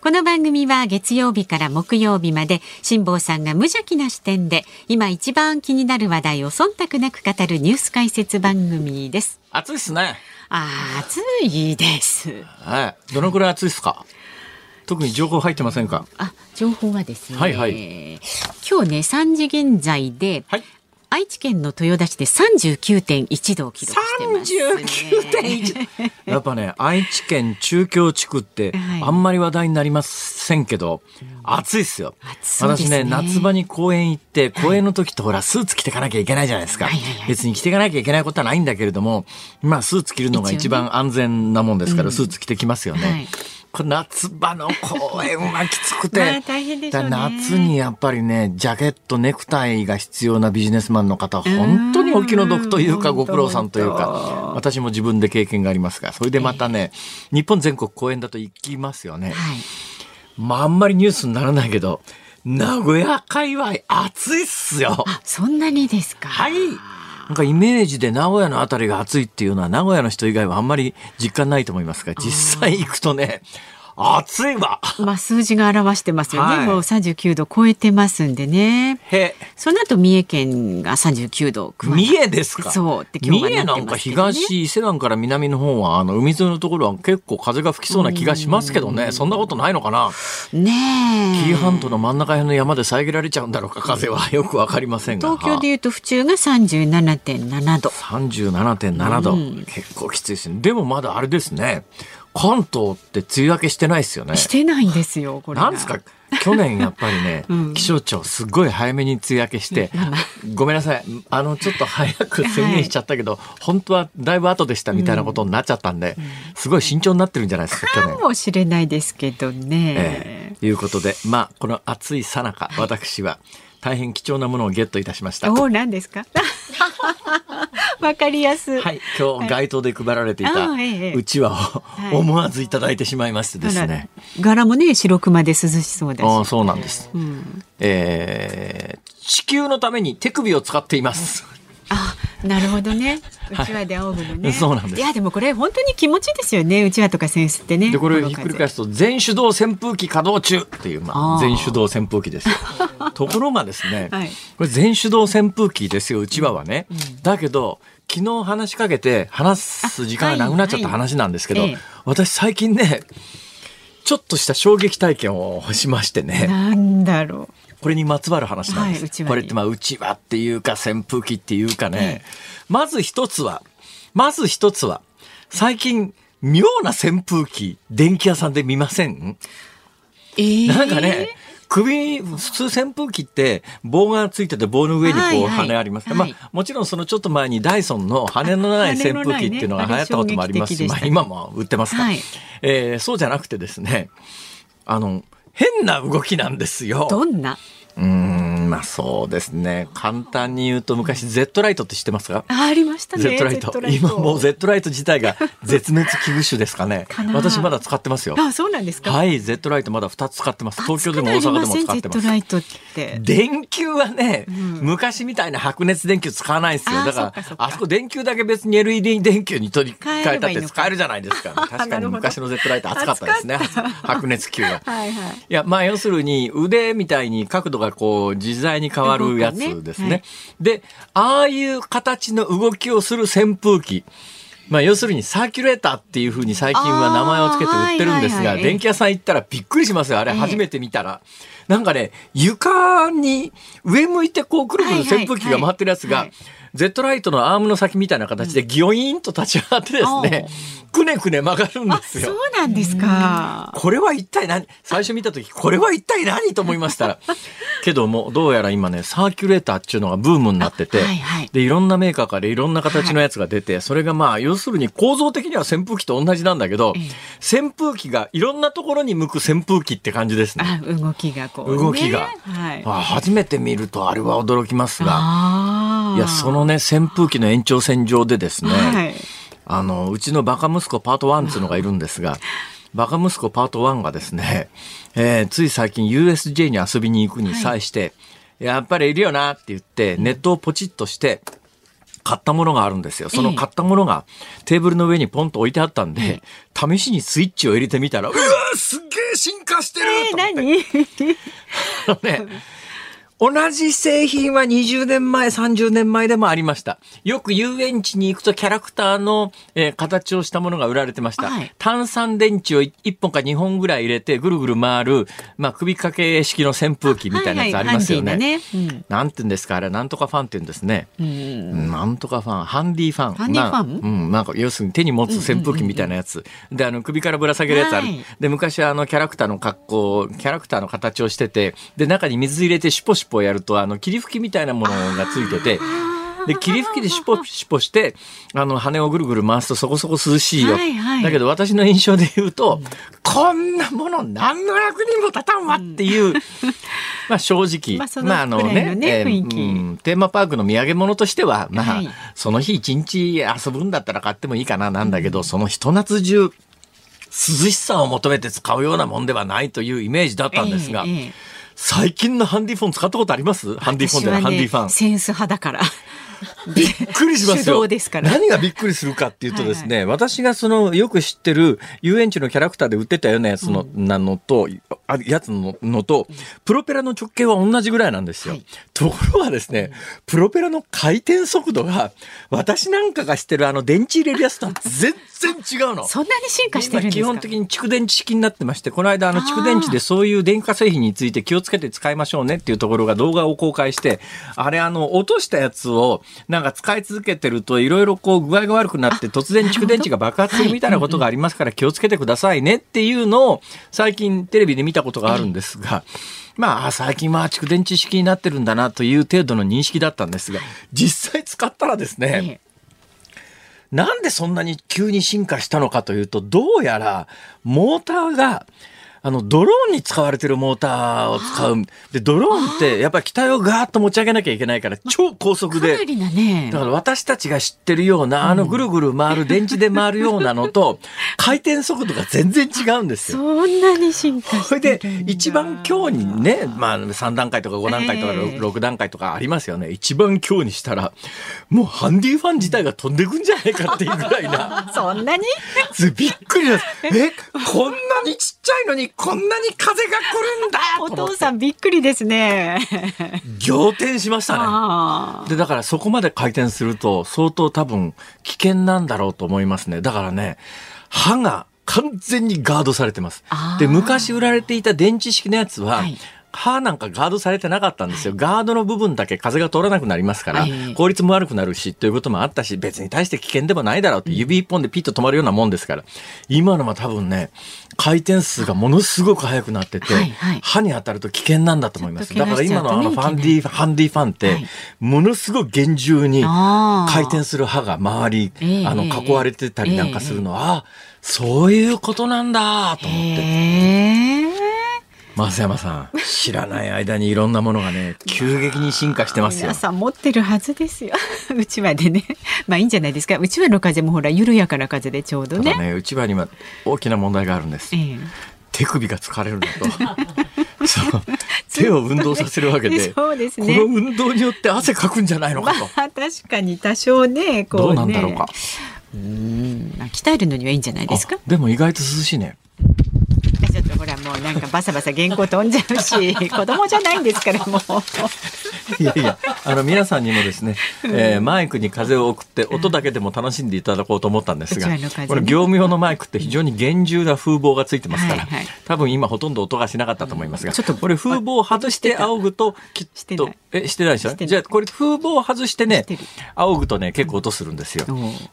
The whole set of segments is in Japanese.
この番組は月曜日から木曜日まで辛坊さんが無邪気な視点で今一番気になる話題を忖度なく語るニュース解説番組です。暑いっすね。あ暑いです。はい。どのくらい暑いですか？特に情報入ってませんか？あ、情報はですね。はいはい。今日ね、3時現在で、はい、愛知県の豊田市で39.1度を記録してます、ね、39.1 やっぱね愛知県中京地区ってあんまり話題になりませんけど、はい、暑いっすよ、すね、私ね夏場に公園行って公園の時ってほらスーツ着てかなきゃいけないじゃないですか、別に着てかなきゃいけないことはないんだけれどもまあスーツ着るのが一番安全なもんですから、スーツ着てきますよね、はい夏場の公演はきつくて、まあ、大変でしょうね、夏にやっぱりねジャケットネクタイが必要なビジネスマンの方本当にお気の毒というかご苦労さんというか私も自分で経験がありますがそれでまたね、えー、日本全国公演だと行きますよね、はい、まああんまりニュースにならないけど名古屋界隈暑いっすよ。そんなにですか。はいなんかイメージで名古屋の辺りが暑いっていうのは名古屋の人以外はあんまり実感ないと思いますが、実際行くとね、暑いわ。まあ数字が表してますよね。はい、もう39度超えてますんでね。へその後三重県が39度。三重ですか？そうって今日は、ね、三重なんか東伊勢湾から南の方はあの海沿いのところは結構風が吹きそうな気がしますけどね。そんなことないのかな？ねえ。紀伊半島の真ん中辺の山で遮られちゃうんだろうか風はよくわかりませんが。東京でいうと府中が37.7度。37.7度、うん、結構きついですね。でもまだあれですね。関東って梅雨明けしてないですよね。してないんですよ、これ。なんですか？去年やっぱりね、うん、気象庁すごい早めに梅雨明けして、ごめんなさい、あのちょっと早く宣言しちゃったけど、はい、本当はだいぶ後でしたみたいなことになっちゃったんで、うん、すごい慎重になってるんじゃないですか、去年。かもしれないですけどね。えー、いうことで、まあ、この暑いさなか、私は、大変貴重なものをゲットいたしました。お何ですか？わかりやすはい、今日街頭で配られていたうちわを思わずいただいてしまいましてですね。柄もね白熊で涼しそうだし。あそうなんです。うん、えー、地球のために手首を使っています。あなるほどね。うちわで仰ぐのね、そうなんです。いやでもこれ本当に気持ちいいですよね。うちわとか扇子ってね。でこれひっくり返すと全手動扇風機稼働中っていうまあ全手動扇風機ですよ。ところがですね、はい、これ全手動扇風機ですようちわはね。うんうん、だけど昨日話しかけて話す時間がなくなっちゃった話なんですけど、はいはい、私最近ねちょっとした衝撃体験をしましてね。なんだろう。これにまつわる話なんです。はい、これってまあうちわっていうか扇風機っていうかね、まず一つは、まず一つは、最近妙な扇風機電気屋さんで見ません？えー、なんかね、首、普通扇風機って棒がついてて棒の上にこう羽あります、はいはい、まあもちろんそのちょっと前にダイソンの羽のない扇風機っていうのが流行ったこともありますし、ね、まあ今も売ってますが、はい、えー、そうじゃなくてですね、あの、変な動きなんですよ。どんな？うんまあそうですね。簡単に言うと昔 Z ライトって知ってますか？あありましたね。Z ライト。今もう Z ライト自体が絶滅危惧種ですかね。私まだ使ってますよ。あそうなんですか。はい Z ライトまだ2つ使ってます。東京でも大阪でも使ってます。Z ライトって。電球はね、うん、昔みたいな白熱電球使わないですよ。だからあそこ電球だけ別に LED 電球に取り替えたって使えるじゃないですか、確かに。昔の Z ライト熱かったですね。白熱球ははい、はい、いやまあ要するに腕みたいに角度がこう自在に変わるやつですね。ねはい、で、ああいう形の動きをする扇風機。まあ、要するにサーキュレーターっていうふうに最近は名前を付けて売ってるんですが、電気屋さん行ったらびっくりしますよ。あれ初めて見たら。なんかね、床に上向いてこうくるくる扇風機が回ってるやつが、Z ライトのアームの先みたいな形でギョイーンと立ち上がってですね、くねくね曲がるんですよ。そうなんですか。これは一体何最初見た時、これは一体何と思いました？ら。けども、どうやら今ね、サーキュレーターっていうのがブームになってて、はいはい、で、いろんなメーカーからいろんな形のやつが出て、はい、それがまあ、要するに構造的には扇風機と同じなんだけど、扇風機がいろんなところに向く扇風機って感じですね。あ動きがこう、ね、動きが、はい、初めて見るとあれは驚きますが。いやそのね扇風機の延長線上でですね、はい、あのうちのバカ息子パート1っていうのがいるんですが バカ息子パート1がですね、えー、つい最近 USJ に遊びに行くに際して、はい、やっぱりいるよなって言ってネットをポチッとして買ったものがあるんですよ。その買ったものがテーブルの上にポンと置いてあったんで、試しにスイッチを入れてみたら、うわすっげえ進化してるえー、何？ね 同じ製品は20年前、30年前でもありました。よく遊園地に行くとキャラクターの、えー、形をしたものが売られてました。はい、炭酸電池を1本か2本ぐらい入れてぐるぐる回る、まあ、首掛け式の扇風機みたいなやつありますよね。はいはいねうん、なんて言うんですかあれ、なんとかファンって言うんですね。うん、なんとかファン、ハンディファン。ハンディファン、うん、なんか要するに手に持つ扇風機みたいなやつ。で、あの、首からぶら下げるやつある。はい、で、昔はあの、キャラクターの格好、キャラクターの形をしてて、で、中に水入れてシュポシュポやると、あの、霧吹きみたいなものがついてて、で、霧吹きでシュポシュポして、あの、羽をぐるぐる回すとそこそこ涼しいよ。はいはい、だけど私の印象で言うと、うん、こんなもの何の役にも立たんわっていう、うん、まあ正直、まあ、まあ、あのね、ねえーうん、テーマパークの土産物としては、まあ、はい、その日一日遊ぶんだったら買ってもいいかななんだけど、そのひと夏中、涼しさを求めて使うようなもんではないというイメージだったんですが、えーえー最近のハンディフォン使ったことあります？ハンディフォンで、ね、ハンディファン。センス派だから。びっくりしますよ。何がびっくりするかっていうとですね、はいはい、私がそのよく知ってる遊園地のキャラクターで売ってたようなやつの、うん、なのと、あやつののと、プロペラの直径は同じぐらいなんですよ。はい、ところがですね、プロペラの回転速度が、私なんかが知ってるあの電池入れるやつとは全然違うの。そんなに進化してるんですか？基本的に蓄電池式になってまして、この間あの蓄電池でそういう電化製品について気をつけて使いましょうねっていうところが動画を公開して、あれあの、落としたやつを、なんか使い続けてるといろいろこう具合が悪くなって突然蓄電池が爆発するみたいなことがありますから気をつけてくださいねっていうのを最近テレビで見たことがあるんですが、まあ最近は蓄電池式になってるんだなという程度の認識だったんですが実際使ったらですね、なんでそんなに急に進化したのかというとどうやらモーターがあの、ドローンに使われてるモーターを使う。で、ドローンって、やっぱり機体をガーッと持ち上げなきゃいけないから、超高速で。ね、だから私たちが知ってるような、あのぐるぐる回る、電池で回るようなのと、回転速度が全然違うんですよ。そんなに進化それで、一番強にね、まあ、3段階とか5段階とか 6, 段階とかありますよね。一番強にしたら、もうハンディファン自体が飛んでくんじゃないかっていうぐらいな。そんなに？びっくりです。え、こんなにちっちゃいのにこんなに風が来るんだ お父さんびっくりですね。仰天しましたね。で、だからそこまで回転すると相当多分危険なんだろうと思いますね。だからね、歯が完全にガードされてます。で、昔売られていた電池式のやつは、はい歯なんかガードされてなかったんですよ。ガードの部分だけ風が通らなくなりますから、効率も悪くなるし、ということもあったし、別に対して危険でもないだろうって指一本でピッと止まるようなもんですから、今のは多分ね、回転数がものすごく速くなってて、歯に当たると危険なんだと思います。だから今のあのファンディ、ハンディファンって、ものすごく厳重に回転する歯が周り、あの、囲われてたりなんかするのは、あそういうことなんだと思って。増山さん知らない間にいろんなものがね急激に進化してますよ。皆さん持ってるはずですよ。うちわでね。まあいいんじゃないですか。うちわの風もほら緩やかな風でちょうどね。ねうちわには大きな問題があるんです、えー、手首が疲れるのと。そう。手を運動させるわけで そうですね。この運動によって汗かくんじゃないのかと、まあ、確かに多少ねこうね。どうなんだろうか。うん。鍛えるのにはいいんじゃないですか。でも意外と涼しいねほらもうなんかバサバサ原稿飛んじゃうし 子供じゃないんですからもう。いやいやあの皆さんにもですね、えー、マイクに風を送って音だけでも楽しんでいただこうと思ったんですが、ね、これ業務用のマイクって非常に厳重な風防がついてますから、はいはい、多分今ほとんど音がしなかったと思いますが、ちょっとこれ風防を外して仰ぐときっとえしてないでしょ？じゃあこれ風防を外してね仰ぐとね結構音するんですよ、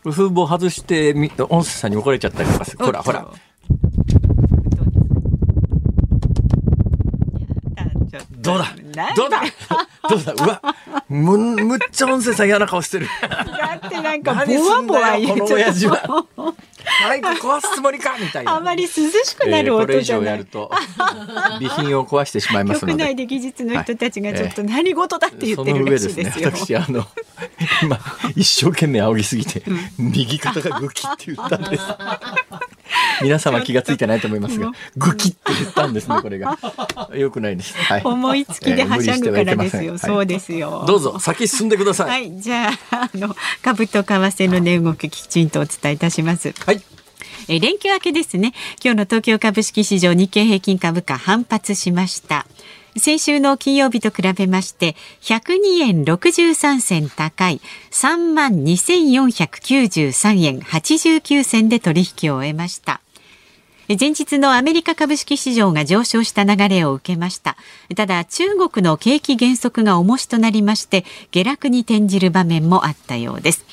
風防外して音声さんに怒られちゃったりとかほらほらどうだ？どうだ？どうだ？うわむ、むっちゃ音声さん嫌な顔してる。だってなんか、ボワボワ言うこの親父は。バイク壊すつもりか？みたいな。あまり涼しくなる音じゃない。えー、これ以上やると備品を壊してしまいますので。局内で技術の人たちがちょっと何事だって言ってるらしいですよ。はいえー、私あの今一生懸命仰ぎすぎて、右肩がグキって言ったんです。皆様気がついてないと思いますが、グキって言ったんですねこれが。よくないです。はい、思いつきではしゃぐからですよ。えー、そうですよ。どうぞ先進んでください。はい、じゃああの株と為替の値動ききちんとお伝えいたします。はい。え連休明けですね。今日の東京株式市場日経平均株価反発しました。先週の金曜日と比べまして102円63銭高い3万2493円89銭で取引を終えました。前日のアメリカ株式市場が上昇した流れを受けました。ただ中国の景気減速が重しとなりまして下落に転じる場面もあったようです。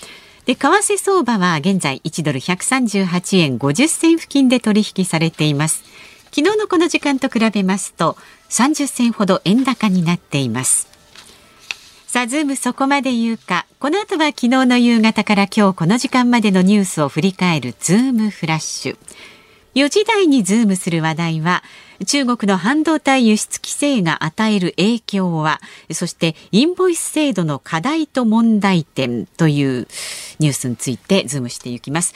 で為替相場は現在1ドル138円50銭付近で取引されています。昨日のこの時間と比べますと30銭ほど円高になっていますさあ、ズームそこまで言うか。この後は昨日の夕方から今日この時間までのニュースを振り返るズームフラッシュ。4時台にズームする話題は中国の半導体輸出規制が与える影響はそしてインボイス制度の課題と問題点というニュースについてズームしていきます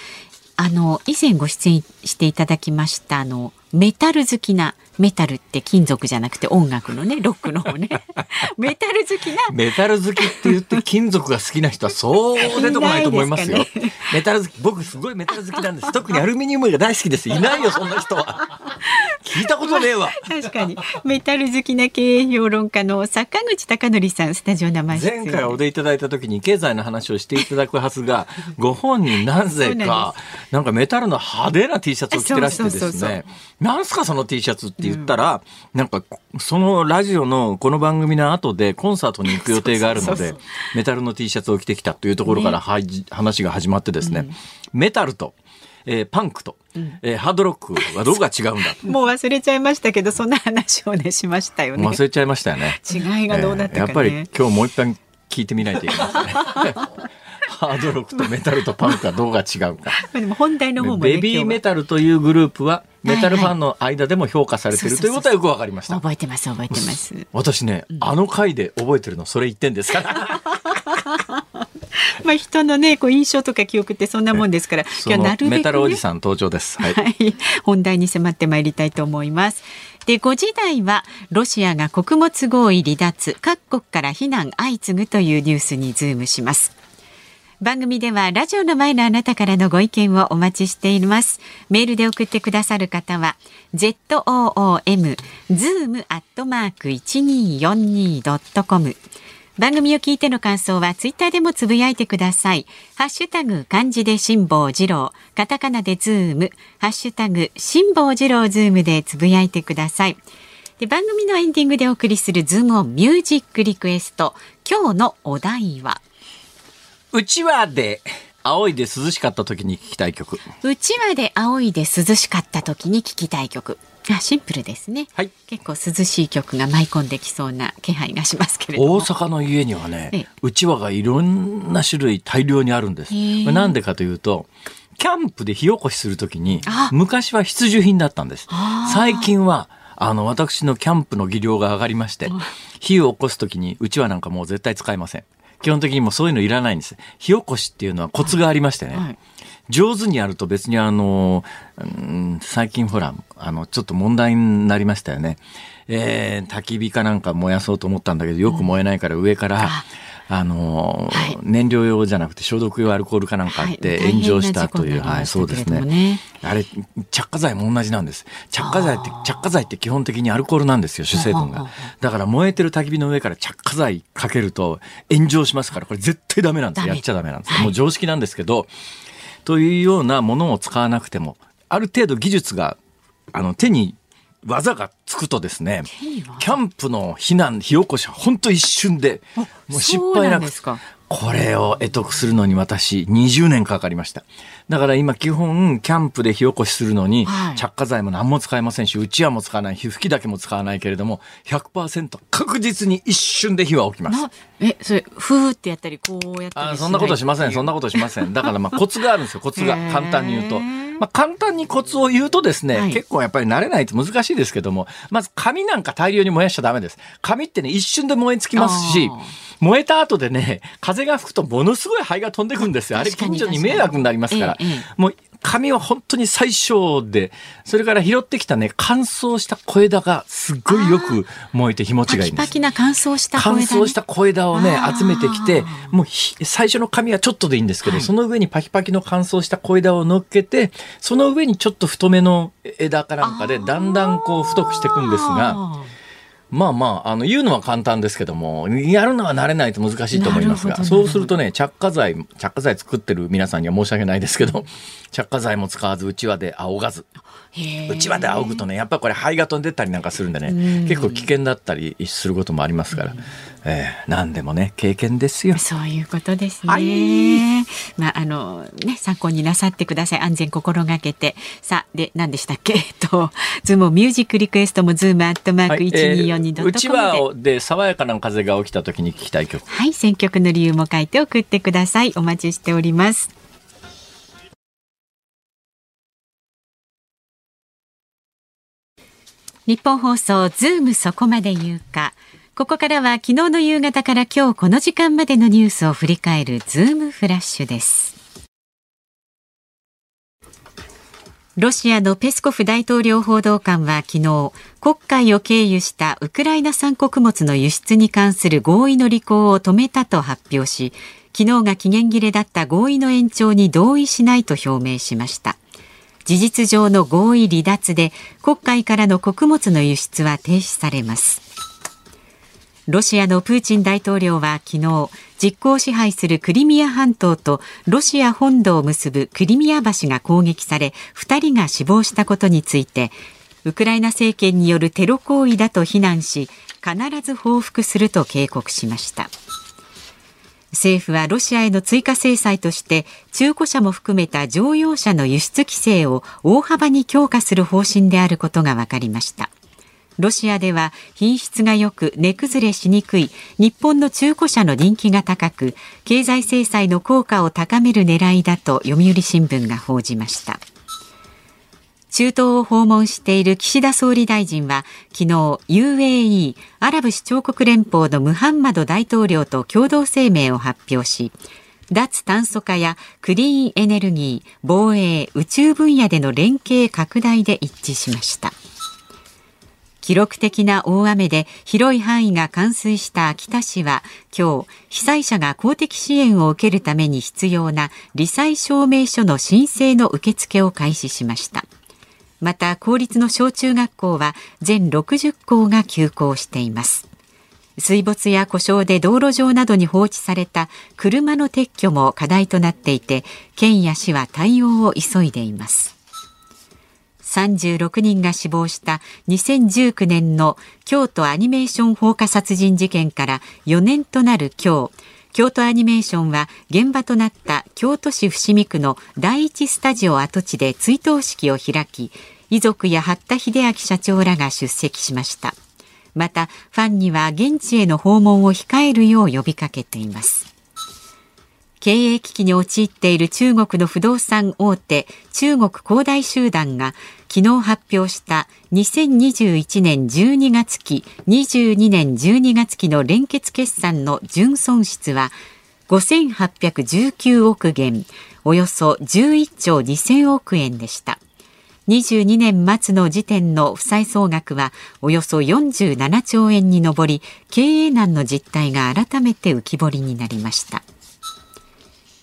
あの以前ご出演していただきましたあのメタル好きなメタルって金属じゃなくて音楽のねロックの方ね。メタル好きな。メタル好きって言って金属が好きな人はそう出てこないと思いますよ、ね、メタル好き僕すごいメタル好きなんです。特にアルミニウムが大好きです。いないよそんな人は。聞いたことねえわ。確かに。メタル好きな経営評論家の坂口孝則さんスタジオ生前回お出いただいた時に経済の話をしていただくはずが ご本人なぜかなんかメタルの派手な T シャツを着てらしてですね。なんすかその T シャツって言ったら、うん、なんかそのラジオのこの番組の後でコンサートに行く予定があるのでメタルの T シャツを着てきたというところから、ね、話が始まってですね、うん、メタルとえー、パンクと、うん、えー、ハードロックはどこが違うんだ？もう忘れちゃいましたけどそんな話をねしましたよね。忘れちゃいましたよね。違いがどうだったか、ね。えー、やっぱり今日もう一回聞いてみないといけないですね ハードロックとメタルとパンクはどうが違うか。でも本題の方も、ね、ベビーメタルというグループはメタルファンの間でも評価されているということはよくわかりました。覚えてます覚えてます。私ね、うん、あの回で覚えてるのそれ言ってんですから。まあ人のねこう印象とか記憶ってそんなもんですから。今日なるべく、ね、メタルおじさん登場です、はい、はい、本題に迫ってまいりたいと思います。で5時台はロシアが穀物合意離脱各国から非難相次ぐというニュースにズームします番組ではラジオの前のあなたからのご意見をお待ちしていますメールで送ってくださる方は zoom zoom アットマーク 1242.com 番組を聞いての感想はツイッターでもつぶやいてください。ハッシュタグ漢字で辛坊治郎、カタカナでズーム、ハッシュタグ辛坊治郎ズームでつぶやいてください。で番組のエンディングでお送りするズームオンミュージックリクエスト。今日のお題は？うちわで仰いで涼しかった時に聞きたい曲。うちわで青いで涼しかった時に聞きたい曲。あシンプルですね、はい、結構涼しい曲が舞い込んできそうな気配がしますけれど大阪の家にはねうちわがいろんな種類大量にあるんです。なんでかというとキャンプで火起こしするときに昔は必需品だったんです。最近はあの私のキャンプの技量が上がりまして火を起こすときにうちわなんかもう絶対使いません基本的にもそういうのいらないんです。火起こしっていうのはコツがありましてね、はい。はい上手にやると別にあの、うん、最近ほら、あの、ちょっと問題になりましたよね。えー、焚き火かなんか燃やそうと思ったんだけど、よく燃えないから上から、あの、はい、燃料用じゃなくて消毒用アルコールかなんかあって炎上したという、はい、はい、そうですね。あれ、着火剤も同じなんです。着火剤って、着火剤って基本的にアルコールなんですよ、主成分が。だから燃えてる焚き火の上から着火剤かけると炎上しますから、これ絶対ダメなんです。やっちゃダメなんです。もう常識なんですけど、というようなものを使わなくても、ある程度技術が、あの、手に技がつくとですね、キャンプの避難、火起こしは本当一瞬で、もう失敗なく、これを得得するのに私20年かかりました。だから今基本キャンプで火起こしするのに、着火剤も何も使いませんし、うちわも使わない、火吹きだけも使わないけれども、100%確実に一瞬で火は起きます。え、それ、ふーってやったり、こうやったりあそんなことしません、そんなことしません。だからまあコツがあるんですよ、コツが。簡単に言うと。まあ、簡単にコツを言うとですね、はい、結構やっぱり慣れないと難しいですけども、まず紙なんか大量に燃やしちゃダメです。紙ってね、一瞬で燃え尽きますし、燃えた後でね、風が吹くとものすごい灰が飛んでくるんですよ。あれ近所に迷惑になりますから。もう紙は本当に最小で、それから拾ってきたね、乾燥した小枝がすっごいよく燃えて日持ちがいいんです。パキパキな乾燥した小枝、ね、乾燥した小枝をね、集めてきて、もう最初の紙はちょっとでいいんですけど、はい、その上にパキパキの乾燥した小枝を乗っけて、その上にちょっと太めの枝かなんかで、だんだんこう太くしていくんですが、まあまあ、あの、言うのは簡単ですけども、やるのは慣れないと難しいと思いますが、そうするとね、着火剤、着火剤作ってる皆さんには申し訳ないですけど、着火剤も使わず、うちわで仰がず、うちわで仰ぐとね、やっぱこれ灰が飛んでったりなんかするんでね、結構危険だったりすることもありますから、えー、何でもね経験ですよ。そういうことですね。はい、まああのね参考になさってください。安全心がけて。さあで何でしたっけ？とズームミュージックリクエストもズームアットマーク一二四二ドットコムで。うちわで爽やかな風が起きた時に聞きたい曲。はい選曲の理由も書いて送ってください。お待ちしております。日本放送ズームそこまで言うか。ここからは昨日の夕方から今日この時間までのニュースを振り返るズームフラッシュです。ロシアのペスコフ大統領報道官は昨日、黒海を経由したウクライナ産穀物の輸出に関する合意の履行を止めたと発表し、昨日が期限切れだった合意の延長に同意しないと表明しました。事実上の合意離脱で黒海からの穀物の輸出は停止されます。ロシアのプーチン大統領は昨日実効支配するクリミア半島とロシア本土を結ぶクリミア橋が攻撃され2人が死亡したことについてウクライナ政権によるテロ行為だと非難し必ず報復すると警告しました。政府はロシアへの追加制裁として中古車も含めた乗用車の輸出規制を大幅に強化する方針であることが分かりました。ロシアでは品質が良く値崩れしにくい日本の中古車の人気が高く経済制裁の効果を高める狙いだと読売新聞が報じました。中東を訪問している岸田総理大臣は昨日 UAE アラブ首長国連邦のムハンマド大統領と共同声明を発表し脱炭素化やクリーンエネルギー防衛宇宙分野での連携拡大で一致しました。記録的な大雨で広い範囲が冠水した秋田市は今日被災者が公的支援を受けるために必要な罹災証明書の申請の受付を開始しました。また公立の小中学校は全60校が休校しています。水没や故障で道路上などに放置された車の撤去も課題となっていて県や市は対応を急いでいます。36人が死亡した2019年の京都アニメーション放火殺人事件から4年となる今日京都アニメーションは現場となった京都市伏見区の第一スタジオ跡地で追悼式を開き遺族や八田秀明社長らが出席しました。またファンには現地への訪問を控えるよう呼びかけています。経営危機に陥っている中国の不動産大手中国恒大集団が昨日発表した2021年12月期22年12月期の連結決算の純損失は5819億元およそ11兆2000億円でした。22年末の時点の負債総額はおよそ47兆円に上り経営難の実態が改めて浮き彫りになりました。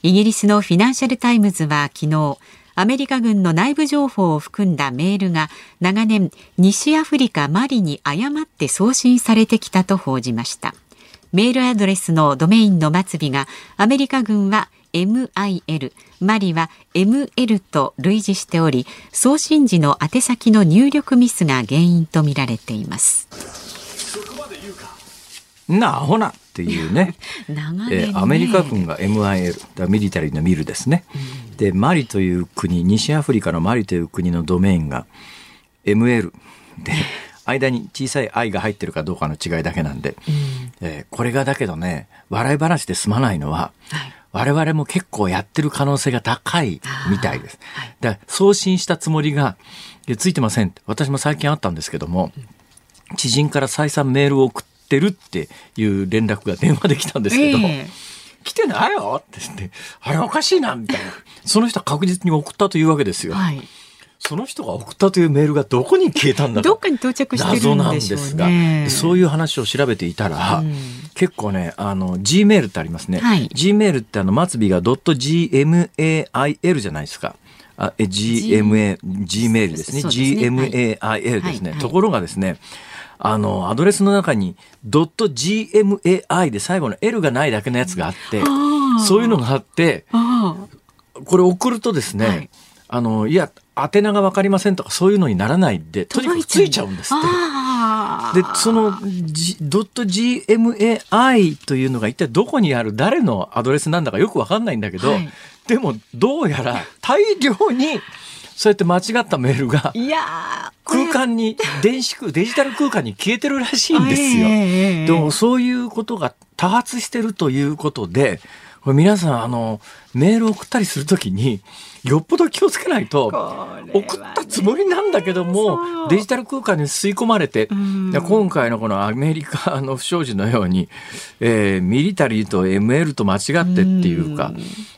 イギリスのフィナンシャル・タイムズは昨日アメリカ軍の内部情報を含んだメールが長年西アフリカマリに誤って送信されてきたと報じました。メールアドレスのドメインの末尾がアメリカ軍は MIL マリは ML と類似しており送信時の宛先の入力ミスが原因とみられています。なあほなっていうね。ね、えアメリカ軍が MIL だミリタリーのミルですね、うん、でマリという国西アフリカのマリという国のドメインが ML で間に小さい「愛」が入ってるかどうかの違いだけなんで、うん、えー、これがだけどね笑い話で済まないのは、はい我々も結構やってる可能性が高いみたいです。で送信したつもりが、ついてませんって。私も最近あったんですけども、知人から再三メールを送ってるっていう連絡が電話できたんですけど、えー、来てないよって言って、あれおかしいなみたいな。その人は確実に送ったというわけですよ。はいその人が送ったというメールがどこに消えたんだどっかに到着してるんでしょうね。そういう話を調べていたら、うん、結構ね、あの、G メールってありますね。はい、G メールってあの、末尾が .gmail じゃないですか。あ、え、GMA、G メールですね。GMAIL ですね。ところがですね、あの、アドレスの中に .gmai で最後の L がないだけのやつがあって、そういうのがあって、これ送るとですね、はい。あの、いや、宛名が分かりませんとかそういうのにならないで、とにかくついちゃうんですって。で、その、G、.gmai というのが一体どこにある誰のアドレスなんだかよく分かんないんだけど、はい、でもどうやら大量にそうやって間違ったメールが空間に電子空デジタル空間に消えてるらしいんですよ。でもそういうことが多発してるということでこれ皆さんあのメールを送ったりするときによっぽど気をつけないと、送ったつもりなんだけども、デジタル空間に吸い込まれて、今回のこのアメリカの不祥事のように、えー、ミリタリーと ML と間違ってっていうか、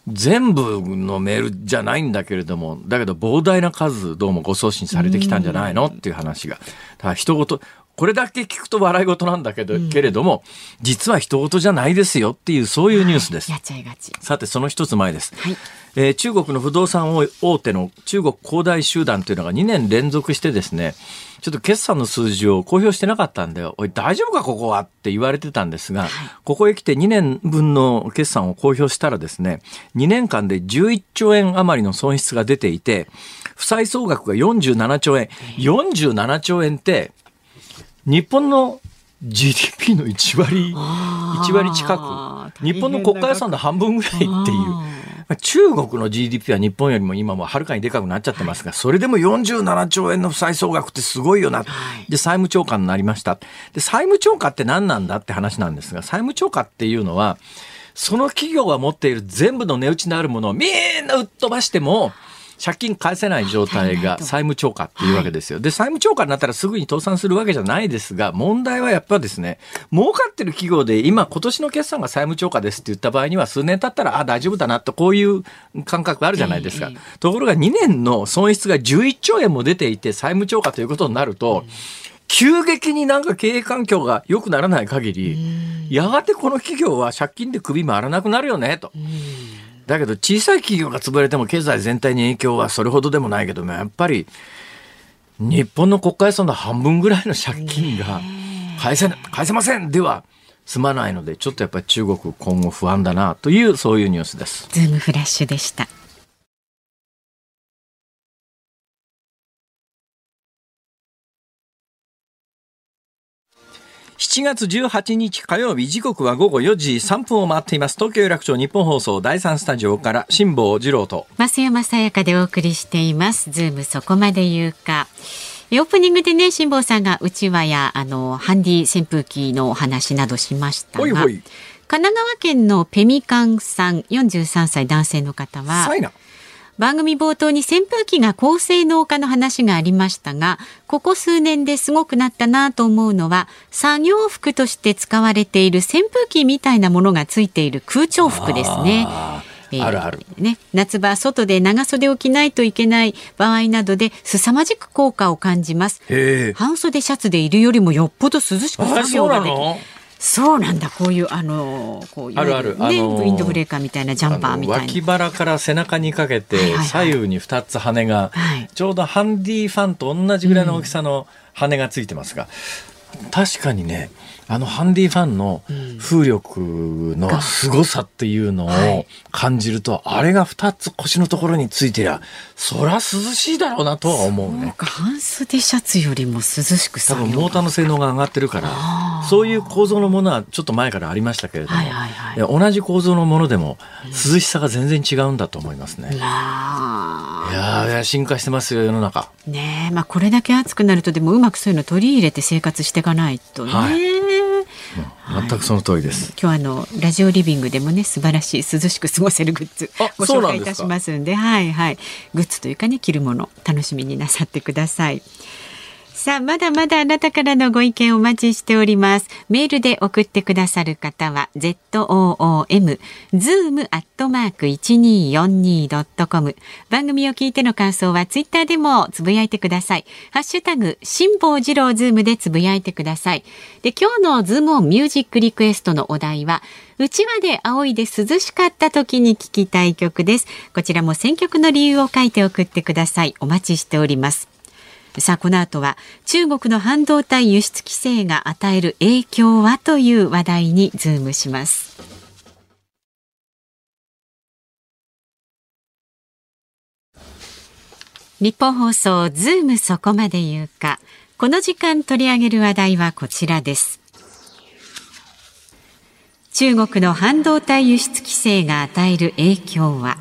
全部のメールじゃないんだけれども、だけど膨大な数どうもご送信されてきたんじゃないの？っていう話が。だから人事、これだけ聞くと笑い事なんだけど、うん、けれども、実は人事じゃないですよっていう、そういうニュースです。はい、やっちゃいがち。さて、その一つ前です。はい、えー、中国の不動産大手の中国恒大集団というのが2年連続してですね、ちょっと決算の数字を公表してなかったんだよ。おい、大丈夫か、ここはって言われてたんですが、はい、ここへ来て2年分の決算を公表したらですね、2年間で11兆円余りの損失が出ていて、負債総額が47兆円。47兆円って、日本の GDP の1割、1割近く、日本の国家予算の半分ぐらいっていう、中国の GDP は日本よりも今もはるかにでかくなっちゃってますが、それでも47兆円の負債総額ってすごいよな。で、債務超過になりました。で、債務超過って何なんだって話なんですが、債務超過っていうのは、その企業が持っている全部の値打ちのあるものをみんな売っ飛ばしても、借金返せない状態が債務超過っていうわけですよ。で、債務超過になったらすぐに倒産するわけじゃないですが、問題はやっぱですね、儲かってる企業で今今年の決算が債務超過ですって言った場合には数年経ったら、あ、大丈夫だなとこういう感覚あるじゃないですか。ところが2年の損失が11兆円も出ていて債務超過ということになると、急激になんか経営環境が良くならない限り、やがてこの企業は借金で首回らなくなるよね、と。だけど小さい企業が潰れても経済全体に影響はそれほどでもないけどもやっぱり日本の国家予算の半分ぐらいの借金が返せ返せませんでは済まないのでちょっとやっぱり中国今後不安だなというそういうニュースです。ズームフラッシュでした。7月18日火曜日時刻は午後4時3分を回っています。東京有楽町日本放送第3スタジオから辛坊治郎と。増山さやかでお送りしています。ズームそこまで言うか。オープニングでね辛坊さんがうちわやあのハンディ扇風機のお話などしましたが神奈川県のペミカンさん43歳男性の方は番組冒頭に扇風機が高性能化の話がありましたがここ数年ですごくなったなと思うのは作業服として使われている扇風機みたいなものがついている空調服ですね。えー、あるある。ね、夏場外で長袖を着ないといけない場合などで凄まじく効果を感じます。半袖シャツでいるよりもよっぽど涼しく作業ができるそうなんだこういうあのこういう、ね、あるある、あのー、ウィンドブレーカーみたいなジャンパーみたいな。脇腹から背中にかけて左右に2つ羽が、はい、ちょうどハンディファンと同じぐらいの大きさの羽がついてますが、うん、確かにねあのハンディファンの風力の凄さっていうのを感じると、あれが2つ腰のところについてりゃそりゃ涼しいだろうなとは思うね。半袖シャツよりも涼しく多分モーターの性能が上がってるからそういう構造のものはちょっと前からありましたけれども、はいはいはい、同じ構造のものでも涼しさが全然違うんだと思いますね、うん、いや進化してますよ世の中。ねまあこれだけ暑くなるとでもうまくそういうの取り入れて生活していかないとね、はい全くその通りです。今日あのラジオリビングでもね素晴らしい涼しく過ごせるグッズご紹介いたしますんで、はいはい、グッズというかね着るもの楽しみになさってください。さあ、まだまだあなたからのご意見お待ちしております。メールで送ってくださる方は、zoom、zoom アットマーク 1242.com。番組を聞いての感想は、ツイッターでもつぶやいてください。ハッシュタグ、辛坊治郎ズームでつぶやいてください。で、今日のズームオンミュージックリクエストのお題は、うちわで仰いで涼しかった時に聴きたい曲です。こちらも選曲の理由を書いて送ってください。お待ちしております。さあこの後は中国の半導体輸出規制が与える影響はという話題にズームします。日本放送ズームそこまで言うか。この時間取り上げる話題はこちらです。中国の半導体輸出規制が与える影響は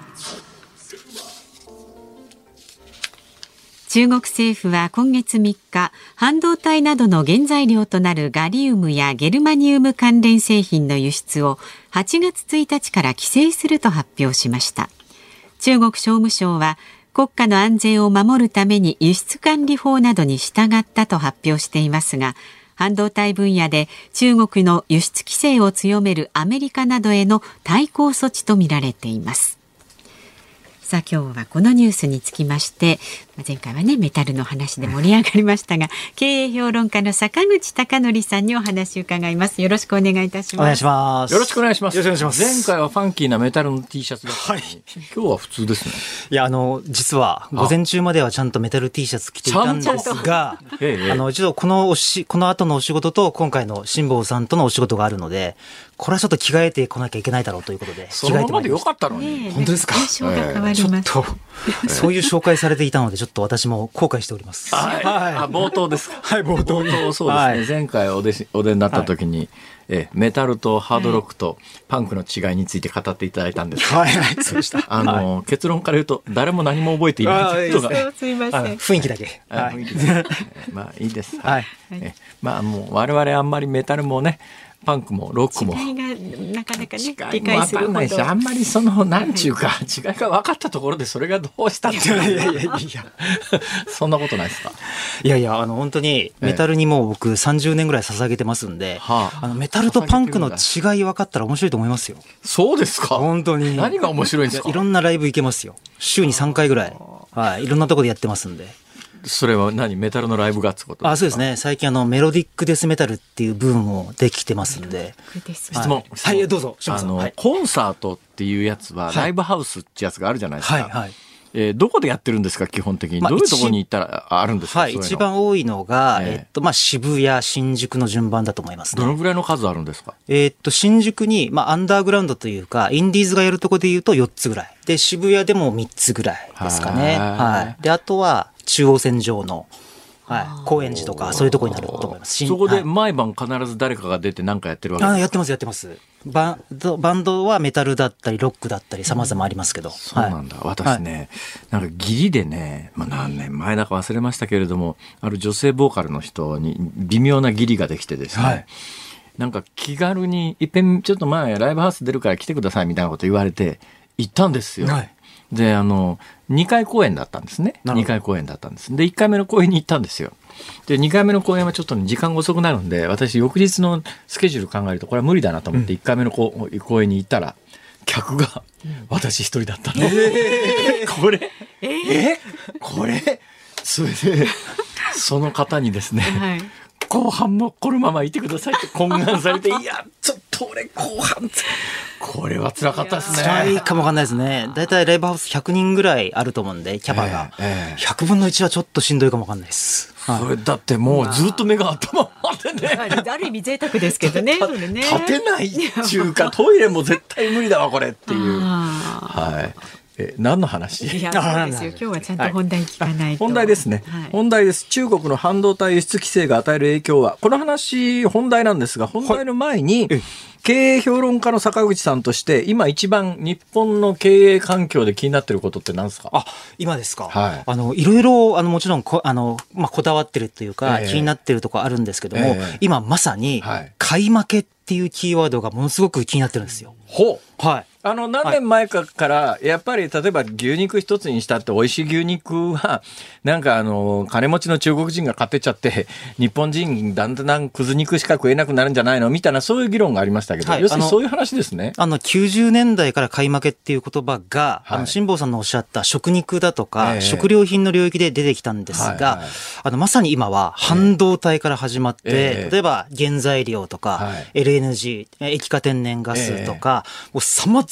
中国政府は今月3日半導体などの原材料となるガリウムやゲルマニウム関連製品の輸出を8月1日から規制すると発表しました。中国商務省は国家の安全を守るために輸出管理法などに従ったと発表していますが半導体分野で中国の輸出規制を強めるアメリカなどへの対抗措置とみられています。さあ今日はこのニュースにつきまして前回はねメタルの話で盛り上がりましたが 経営評論家の坂口孝則さんにお話を伺います。よろしくお願いいたします。お願いします。よろしくお願いします。よろしくお願いします。前回はファンキーなメタルの T シャツはい、今日は普通ですね。いやあの実は午前中まではちゃんとメタル T シャツ着ていたんですがあの一度このおしこの後のお仕事と今回の辛坊さんとのお仕事があるのでこれはちょっと着替えてこなきゃいけないだろうということで着替えてまでよかったのに、本当ですか、ちょっとそういう紹介されていたのでちょっと私も後悔しております。はい。はい、冒頭ですか？はい、冒頭に。冒頭そうですね。はい、前回おでお出になった時に、はい、えメタルとハードロックとパンクの違いについて語っていただいたんですはい、はい、そうでした。あの、はい、結論から言うと、誰も何も覚えていないとが。すみません。雰囲気だけ。はい、雰囲気だけ。まあ、いいです。はい。えまあ、もう、我々あんまりメタルもね、パンクもロックも。違いがなかなかね理解するないしあんまりそのなんちゅうか違いが分かったところでそれがどうしたって。いやいやいやいや。そんなことないですか？いやいやあの本当にメタルにもう僕30年ぐらい捧げてますんで、あ。のメタルとパンクの違い分かったら面白いと思いますよ。そうですか？本当に。何が面白いんですか？いろんなライブ行けますよ。週に3回ぐらい。はいいろんなところでやってますんでそれは何？メタルのライブがってこと？あそうですね。最近あのメロディックデスメタルっていうブームもできてますんで。質問。はいどうぞ。あの、はい、コンサートっていうやつはライブハウスってやつがあるじゃないですか、はいはい。えー、どこでやってるんですか？基本的に、まあ、どういうところに行ったらあるんですか、はい、一番多いのが、えー、えっとまあ、渋谷新宿の順番だと思います、ね、どのぐらいの数あるんですか？えー、っと新宿に、まあ、アンダーグラウンドというかインディーズがやるとこでいうと4つぐらい。で渋谷でも3つぐらいですかね。はい。であとは中央線上のはい、高円寺とかそういうところになると思います。そこで毎晩必ず誰かが出て何かやってるわけですか、あやってますやってます。バンバンドはメタルだったりロックだったりさまざまありますけど、そうなんだ、はい、私ね、なんか義理でね、まあ、何年前だか忘れましたけれどもある女性ボーカルの人に微妙な義理ができてですね、はい、なんか気軽にいっぺんちょっと前ライブハウス出るから来てくださいみたいなこと言われて行ったんですよ。はいで、あの、2回公演だったんですね。2回公演だったんです。で、1回目の公演に行ったんですよ。で、2回目の公演はちょっと、ね、時間が遅くなるんで、私、翌日のスケジュール考えると、これは無理だなと思って、1回目の公演に行ったら、客が私一人だったの。えー、これ、えー、これ、それで、その方にですね、はい後半もこのままいてくださいって懇願されて、いや、ちょっと俺後半、これは辛かったですね。辛いかもわかんないですね。大体ライブハウス100人ぐらいあると思うんで、キャパが。えーえー、100分の1はちょっとしんどいかもわかんないです。それだってもうずっと目が頭回ってね。ある意味贅沢ですけどね。ね立てないっていうか、トイレも絶対無理だわ、これっていう。はい。え何の話？いや そうですよ。今日はちゃんと本題聞かない、はい、本題ですね、はい、本題です。中国の半導体輸出規制が与える影響はこの話本題なんですが本題の前に、はい、経営評論家の坂口さんとして今一番日本の経営環境で気になってることって何ですか？あ今ですか、はい、あのいろいろあのもちろんこあの、まあ、こだわってるというか、えー、気になってるところあるんですけども、えー、今まさに買い負けってっていうキーワードがものすごく気になってるんですよ。ほう。はい。あの、何年前かから、やっぱり、例えば牛肉一つにしたって美味しい牛肉は、なんかあの、金持ちの中国人が買ってっちゃって、日本人だんだんくず肉しか食えなくなるんじゃないの？みたいな、そういう議論がありましたけど、はい、要するにそういう話ですね。あの、90年代から買い負けっていう言葉が、はい、あの、辛坊さんのおっしゃった食肉だとか、えー、食料品の領域で出てきたんですが、はいはい、あの、まさに今は半導体から始まって、えー、例えば原材料とか、はい、LNG、液化天然ガスとか、えー、もう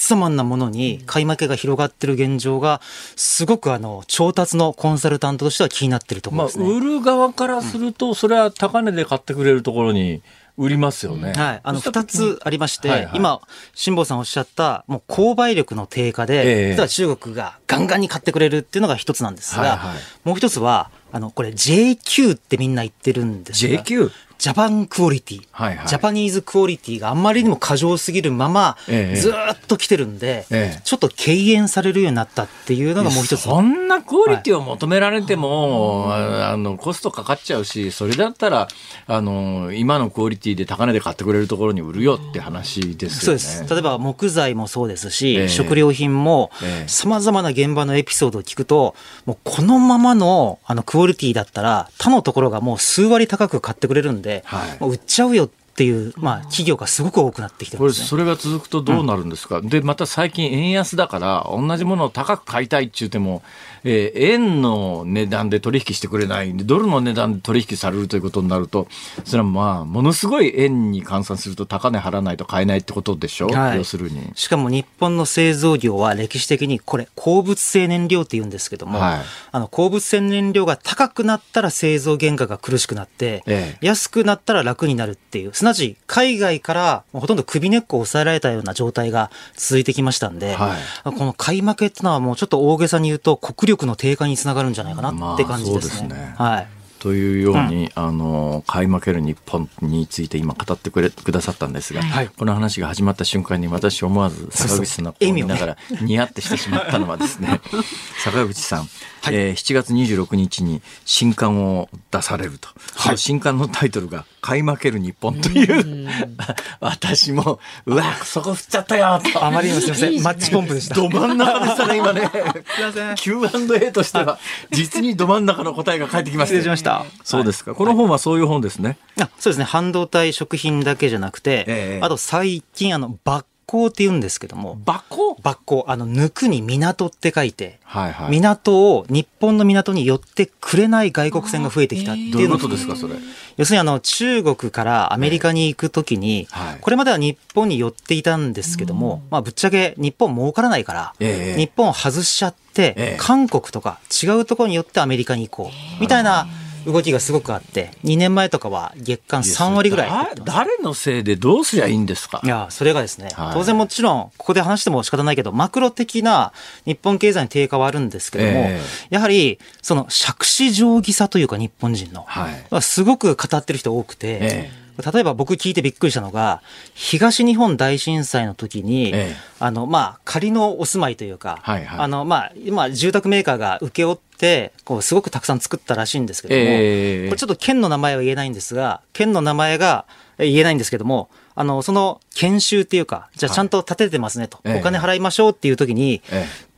様々なものにに買い負けが広がってる現状が、すごくあの、調達のコンサルタントとしては気になってるところですね。まあ、売る側からすると、それは高値で買ってくれるところに、売りますよね。はい。あの、二つありまして、はいはい、今、辛坊さんおっしゃった、もう購買力の低下で、えー、実は中国がガンガンに買ってくれるっていうのが一つなんですが、はいはい、もう一つは、あの、これ JQ ってみんな言ってるんですが。JQ? ジャパンクオリティ、はいはい、ジャパニーズクオリティがあんまりにも過剰すぎるまま、ずっと来てるんで、ええ、ちょっと敬遠されるようになったっていうのがもう一つ。そんなクオリティを求められても、はい、あの、コストかかっちゃうし、それだったら、あの、今のクオリティで高値で買ってくれるところに売るよって話ですよね。そうです。例えば木材もそうですし、え、食料品も、様々な現場のエピソードを聞くと、もうこのままのあのクオリティだったら、他のところがもう数割高く買ってくれるんで、はい、もう売っちゃうよっていう、まあ、企業がすごく多くなってきて、ね、これ、それが続くとどうなるんですか、うん、で、また最近、円安だから、同じものを高く買いたいって言っても、えー、円の値段で取引してくれないんで、ドルの値段で取引されるということになると、それはまあ、ものすごい円に換算すると高値払わないと買えないってことでしょ、はい、要するに。しかも日本の製造業は歴史的にこれ、鉱物性燃料って言うんですけども、はい、あの鉱物性燃料が高くなったら製造原価が苦しくなって、ええ、安くなったら楽になるっていう、すなわち海外からほとんど首根っこを抑えられたような状態が続いてきましたんで、はい、この買い負けっていうのはもうちょっと大げさに言うと国力の低下につながるんじゃないかなって感じですね。まあ、すね。はい。というように、うん、あの買い負ける日本について今語ってくれくださったんですが、はい、この話が始まった瞬間に私思わず坂口さんの顔を見ながらニヤってしてしまったのはですね 坂口さん、はい、えー、7月26日に新刊を出されると、はい、新刊のタイトルが買い負ける日本という 私も、うわ、そこ振っちゃったよと。あまりにもすみません。マッチポンプでした。ど真ん中でしたね、今ね。すみません。Q&A としては、実にど真ん中の答えが返ってきました。失礼しました。そうですか。この本はそういう本ですね。あそうですね。半導体食品だけじゃなくて、えー、あと最近、あの、バッ港って言うんですけども。抜港抜港。あの、抜くに港って書いて、はいはい、港を日本の港に寄ってくれない外国船が増えてきたっていうどういうことですか、それ？要するにあの、中国からアメリカに行くときに、はい、これまでは日本に寄っていたんですけども、まあ、ぶっちゃけ日本儲からないから、えー、日本を外しちゃって、えー、韓国とか違うところによってアメリカに行こう。みたいな、動きがすごくあって、2年前とかは月間3割ぐらい誰のせいでどうすりゃいいんですか？いや、それがですね、はい、当然もちろん、ここで話しても仕方ないけど、マクロ的な日本経済の低下はあるんですけども、えー、やはり、その、杓子定規さというか、日本人の、はい、すごく語ってる人多くて、えー例えば僕聞いてびっくりしたのが、東日本大震災の時に、ええ、あの、まあ、仮のお住まいというか、はいはい、あの、まあ、今、住宅メーカーが請け負って、こう、すごくたくさん作ったらしいんですけども、え、これちょっと県の名前は言えないんですが、県の名前が言えないんですけども、あの、その研修っていうか、じゃあちゃんと立ててますねと、はい、お金払いましょうっていう時に、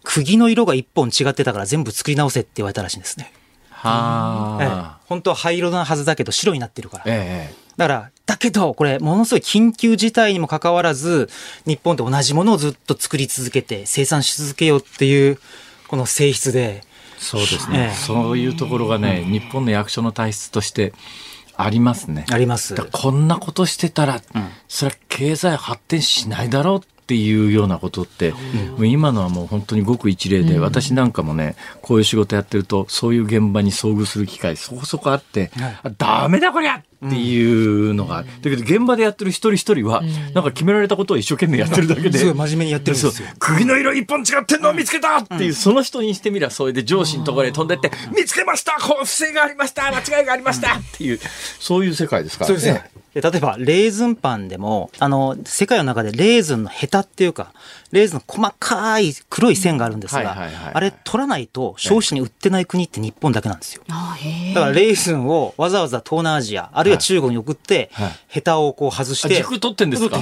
釘の色が一本違ってたから全部作り直せって言われたらしいんですね。はあ、本当は灰色なはずだけど白になってるから。ええだから、だけど、これ、ものすごい緊急事態にもかかわらず、日本って同じものをずっと作り続けて、生産し続けようっていう、この性質で。そうですね。ええ、そういうところがね、日本の役所の体質として、ありますね。あります。こんなことしてたら、うん、それは経済発展しないだろうっていうようなことって、うん、今のはもう本当にごく一例で、うん、私なんかもね、こういう仕事やってると、そういう現場に遭遇する機会そこそこあって、はい、ダメだこりゃっていうのが、うん、だけど現場でやってる一人一人は、なんか決められたことを一生懸命やってるだけで。すごい真面目にやってるんですよ。釘の色一本違ってんの？を見つけた！っていう、その人にしてみりゃ、それで上司のところへ飛んでって、見つけました！こう不正がありました！間違いがありました！っていう、そういう世界ですか？らね。そうですね。例えば、レーズンパンでも、あの、世界の中でレーズンのヘタっていうか、レーズンの細かい黒い線があるんですが、あれ取らないと消費者に売ってない国って日本だけなんですよ。だからレーズンをわざわざ東南アジア、あるいは中国に送って、はい、ヘタをこう外して。軸取ってんですか？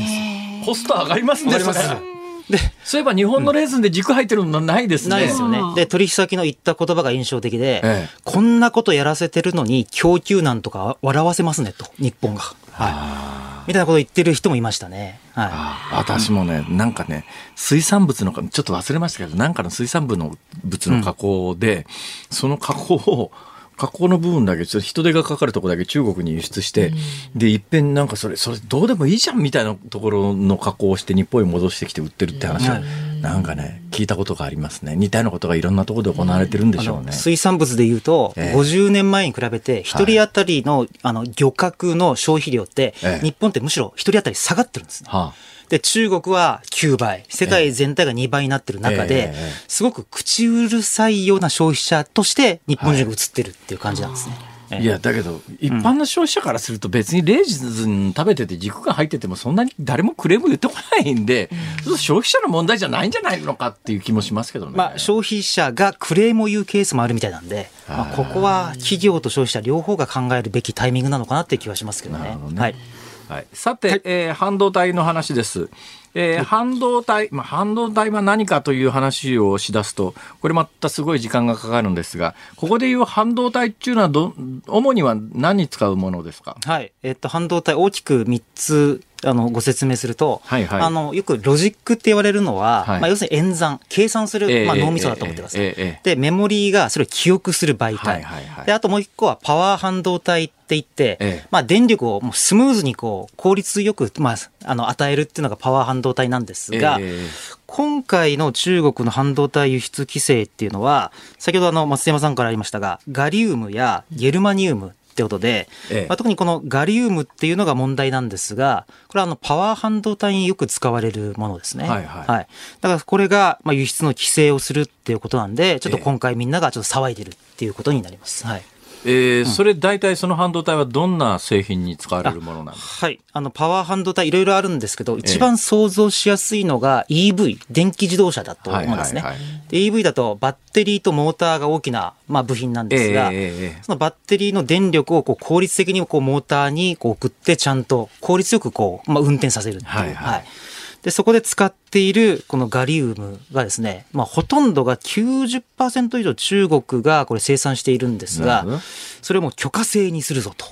コスト上がりますね。上がります。でそういえば日本のレーズンで軸入ってるのないですね。ないですよね。で、取引先の言った言葉が印象的で、ええ、こんなことやらせてるのに供給難とか笑わせますねと、日本が。はい。みたいなことを言ってる人もいましたね。はい。私もね、なんかね、水産物の、ちょっと忘れましたけど、なんかの水産物の物の加工で、うん、その加工を、加工の部分だけちょっと人手がかかるところだけ中国に輸出して、うん、でいっぺんなんかそれそれどうでもいいじゃんみたいなところの加工をして日本に戻してきて売ってるって話を、なんかね聞いたことがありますね。似たようなことがいろんなところで行われてるんでしょうね、うん、水産物でいうと、えー、50年前に比べて一人当たりの,、あの漁獲の消費量って、えー、日本ってむしろ一人当たり下がってるんですね。はあで、中国は9倍、世界全体が2倍になってる中で、すごく口うるさいような消費者として日本人が映ってるっていう感じなんですね。いや、だけど、一般の消費者からすると別にレーズン食べてて軸が入っててもそんなに誰もクレーム言ってこないんで、うん、消費者の問題じゃないんじゃないのかっていう気もしますけどね。まあ、消費者がクレームを言うケースもあるみたいなんで、まあ、ここは企業と消費者両方が考えるべきタイミングなのかなっていう気はしますけどね。どねはい。はい、さて、はい、えー、半導体の話です。えー、半導体、まあ、半導体は何かという話をしだすと、これまたすごい時間がかかるんですが、ここでいう半導体っていうのはど、主には何に使うものですか？はい。えっと、半導体大きく3つあのご説明すると、はいはい、あのよくロジックって言われるのは、はい、まあ、要するに演算、計算する、えー、まあ、脳みそだと思ってください。えーえー、で、メモリーがそれを記憶する媒体、はいはいはい、であともう一個はパワー半導体って言って、まあ、電力をもうスムーズにこう効率よく、まあ、あの与えるっていうのがパワー半導体なんですが、今回の中国の半導体輸出規制っていうのは、先ほどあの松山さんからありましたが、ガリウムやゲルマニウムってことで、ええ、まあ、特にこのガリウムっていうのが問題なんですが、これはあのパワー半導体によく使われるものですね。はい、はい、はい。だからこれがまあ輸出の規制をするっていうことなんで、ちょっと今回みんながちょっと騒いでるっていうことになります。はい。えー、それ大体その半導体はどんな製品に使われるものなんですか？はい。あの、パワー半導体いろいろあるんですけど、一番想像しやすいのが EV、電気自動車だと思うんですね。はいはいはい、で EV だとバッテリーとモーターが大きな、まあ、部品なんですが、えー、そのバッテリーの電力をこう効率的にこうモーターにこう送ってちゃんと効率よくこう、まあ、運転させるっていう。はい、はいで、そこで使っているこのガリウムがですね、まあ、ほとんどが90%以上中国がこれ生産しているんですが、それをもう許可制にするぞと。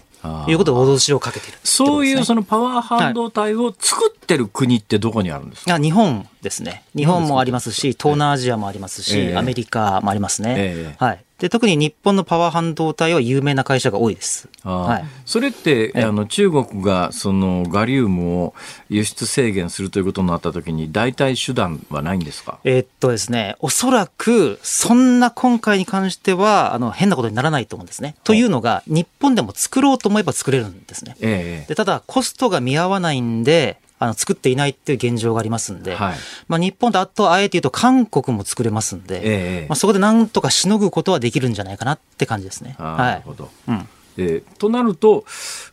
いうことで脅しをかけてる、ね、そういうそのパワー半導体を作ってる国ってどこにあるんですか、はい、日本ですね。日本もありますし、東南アジアもありますし、えー、アメリカもありますね。えー、はい。で特に日本のパワー半導体は有名な会社が多いです。はい、それって、あの中国がそのガリウムを輸出制限するということになったときに、代替手段はないんですか？えー、っとですね、おそらく、そんな今回に関しては、あの変なことにならないと思うんですね。というのが、日本でも作ろうと思えば作れるんですね。えー、でただ、コストが見合わないんで、あの作っていないっていう現状がありますんで、はい、まあ、日本とあとあえて言うと韓国も作れますんで、えー、まあ、そこでなんとかしのぐことはできるんじゃないかなって感じですね。なるほど、うんえー、となると、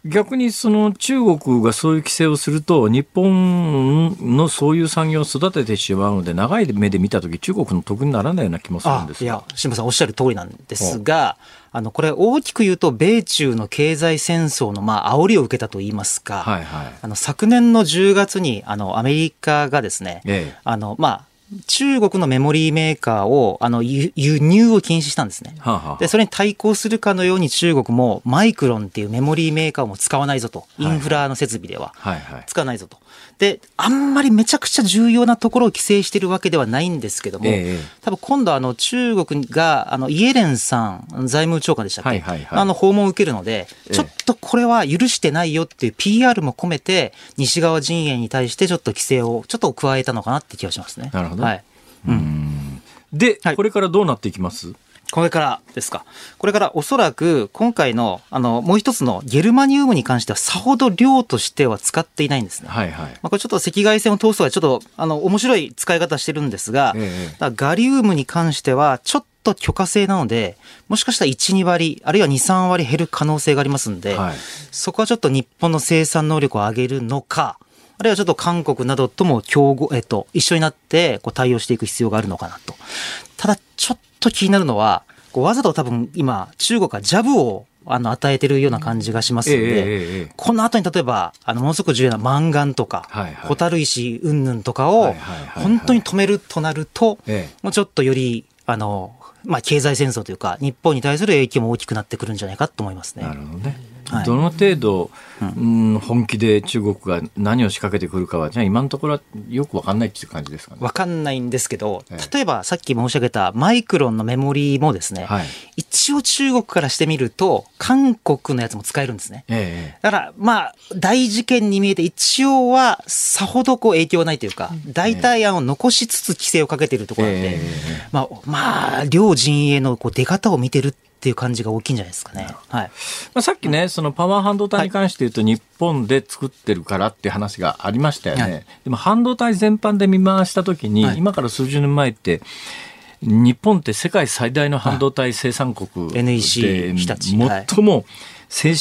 逆にその中国がそういう規制をすると、日本のそういう産業を育ててしまうので、長い目で見たとき、中国の得にならないような気もするんですいや、新さんおっしゃる通りなんですが、あの、これ大きく言うと、米中の経済戦争の、まあ、煽りを受けたと言いますか、はいはい、あの、昨年の10月に、あの、アメリカがですね、ええ、あの、まあ、中国のメモリーメーカーをあの輸入を禁止したんですね、はあはあ、でそれに対抗するかのように中国もマイクロンっていうメモリーメーカーも使わないぞと、インフラの設備では使わないぞと、で、あんまりめちゃくちゃ重要なところを規制しているわけではないんですけども、え多分今度あの中国が、あの、イエレンさん、財務長官でしたっけ、はいはいはい、あの、訪問を受けるので、ちょっとこれは許してないよっていう PR も込めて、西側陣営に対してちょっと規制をちょっと加えたのかなって気がしますね。なるほど。はい。うん。で、はい、これからどうなっていきます？これからですか。これからおそらく今回の、あの、もう一つのゲルマニウムに関してはさほど量としては使っていないんですね。はいはい。まあ、これちょっと赤外線を通すとはちょっと、あの、面白い使い方してるんですが、ええ、ガリウムに関してはちょっと許可制なので、もしかしたら1、2割、あるいは2、3割減る可能性がありますんで、はい、そこはちょっと日本の生産能力を上げるのか、あるいはちょっと韓国などとも競合、えっと、一緒になってこう対応していく必要があるのかなと。ただ、ちょっと気になるのは、こうわざと多分今、中国はジャブをあの与えてるような感じがしますので、この後に例えばあのものすごく重要なマンガンとか、はいはい、ホタル石云々とかを本当に止めるとなると、もうちょっとよりあのまあ、経済戦争というか日本に対する影響も大きくなってくるんじゃないかと思いますね。なるほどね。はい、どの程度、うん、本気で中国が何を仕掛けてくるかは、じゃあ今のところはよく分かんないっていう感じですかね。分かんないんですけど、例えばさっき申し上げたマイクロンのメモリーもですね、はい、一応中国からしてみると、韓国のやつも使えるんですね。ええ、だから、まあ、大事件に見えて、一応はさほどこう影響ないというか、代替案を残しつつ規制をかけているところで、え、まあ、まあ、両陣営のこう出方を見てるっていう感じが大きいんじゃないですかね。はい。まあ、さっきね、そのパワー半導体に関して言うと、日本で作ってるからって話がありましたよね。はい、でも半導体全般で見回したときに、はい、今から数十年前って、日本って世界最大の半導体生産国で、NEC 最も、先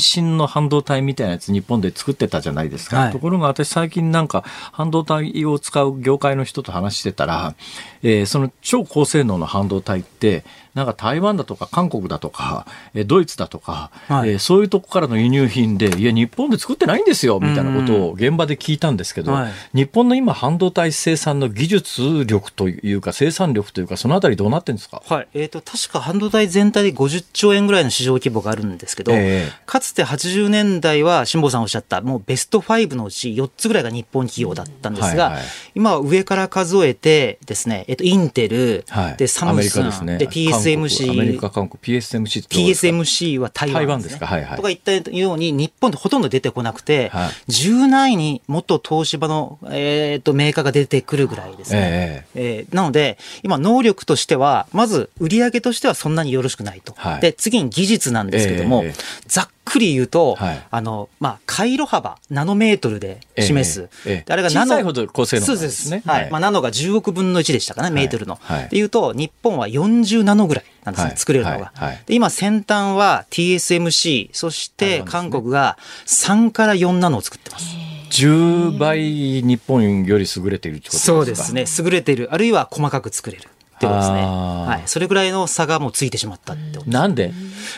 進の半導体みたいなやつ日本で作ってたじゃないですか、はい、ところが私最近なんか半導体を使う業界の人と話してたら、えー、その超高性能の半導体ってなんか台湾だとか韓国だとか、えドイツだとか、はい、えー、そういうとこからの輸入品で、いや、日本で作ってないんですよ、みたいなことを現場で聞いたんですけど、はい、日本の今、半導体生産の技術力というか、生産力というか、そのあたりどうなってるんですか、はい。えーと、確か半導体全体で50兆円ぐらいの市場規模があるんですけど、えー、かつて80年代は、辛坊さんおっしゃった、もうベスト5のうち4つぐらいが日本企業だったんですが、はいはい、今は上から数えてですね、えーと、インテル、はい、でサムスン、で、ね、TSMC、アメリカ、韓国、PSMC って TSMC は台湾です、ね,、か、はいはい、とか言ったように、日本でほとんど出てこなくて、はい、10内に元東芝の、えーと、メーカーが出てくるぐらいですね。えー、えー、なので、今、能力としては、まず売上としてはそんなによろしくないと。はい、で、次に技術なんですけども、えー、ざっくり言うと、はい、あの、まあ、回路幅、ナノメートルで示す。ええあれがナノ。小さいほど高性能なんですね。はい。まあ、ナノが10億分の1でしたかね、メートルの。はい、で言うと、日本は40ナノぐらいなんですね、作れるのが。で今、先端は TSMC、そして韓国が3から4ナノを作ってます。10倍日本より優れているってことですか？そうですね。優れている。あるいは細かく作れる。ってことですね。はい。それぐらいの差がもうついてしまったってことなんで？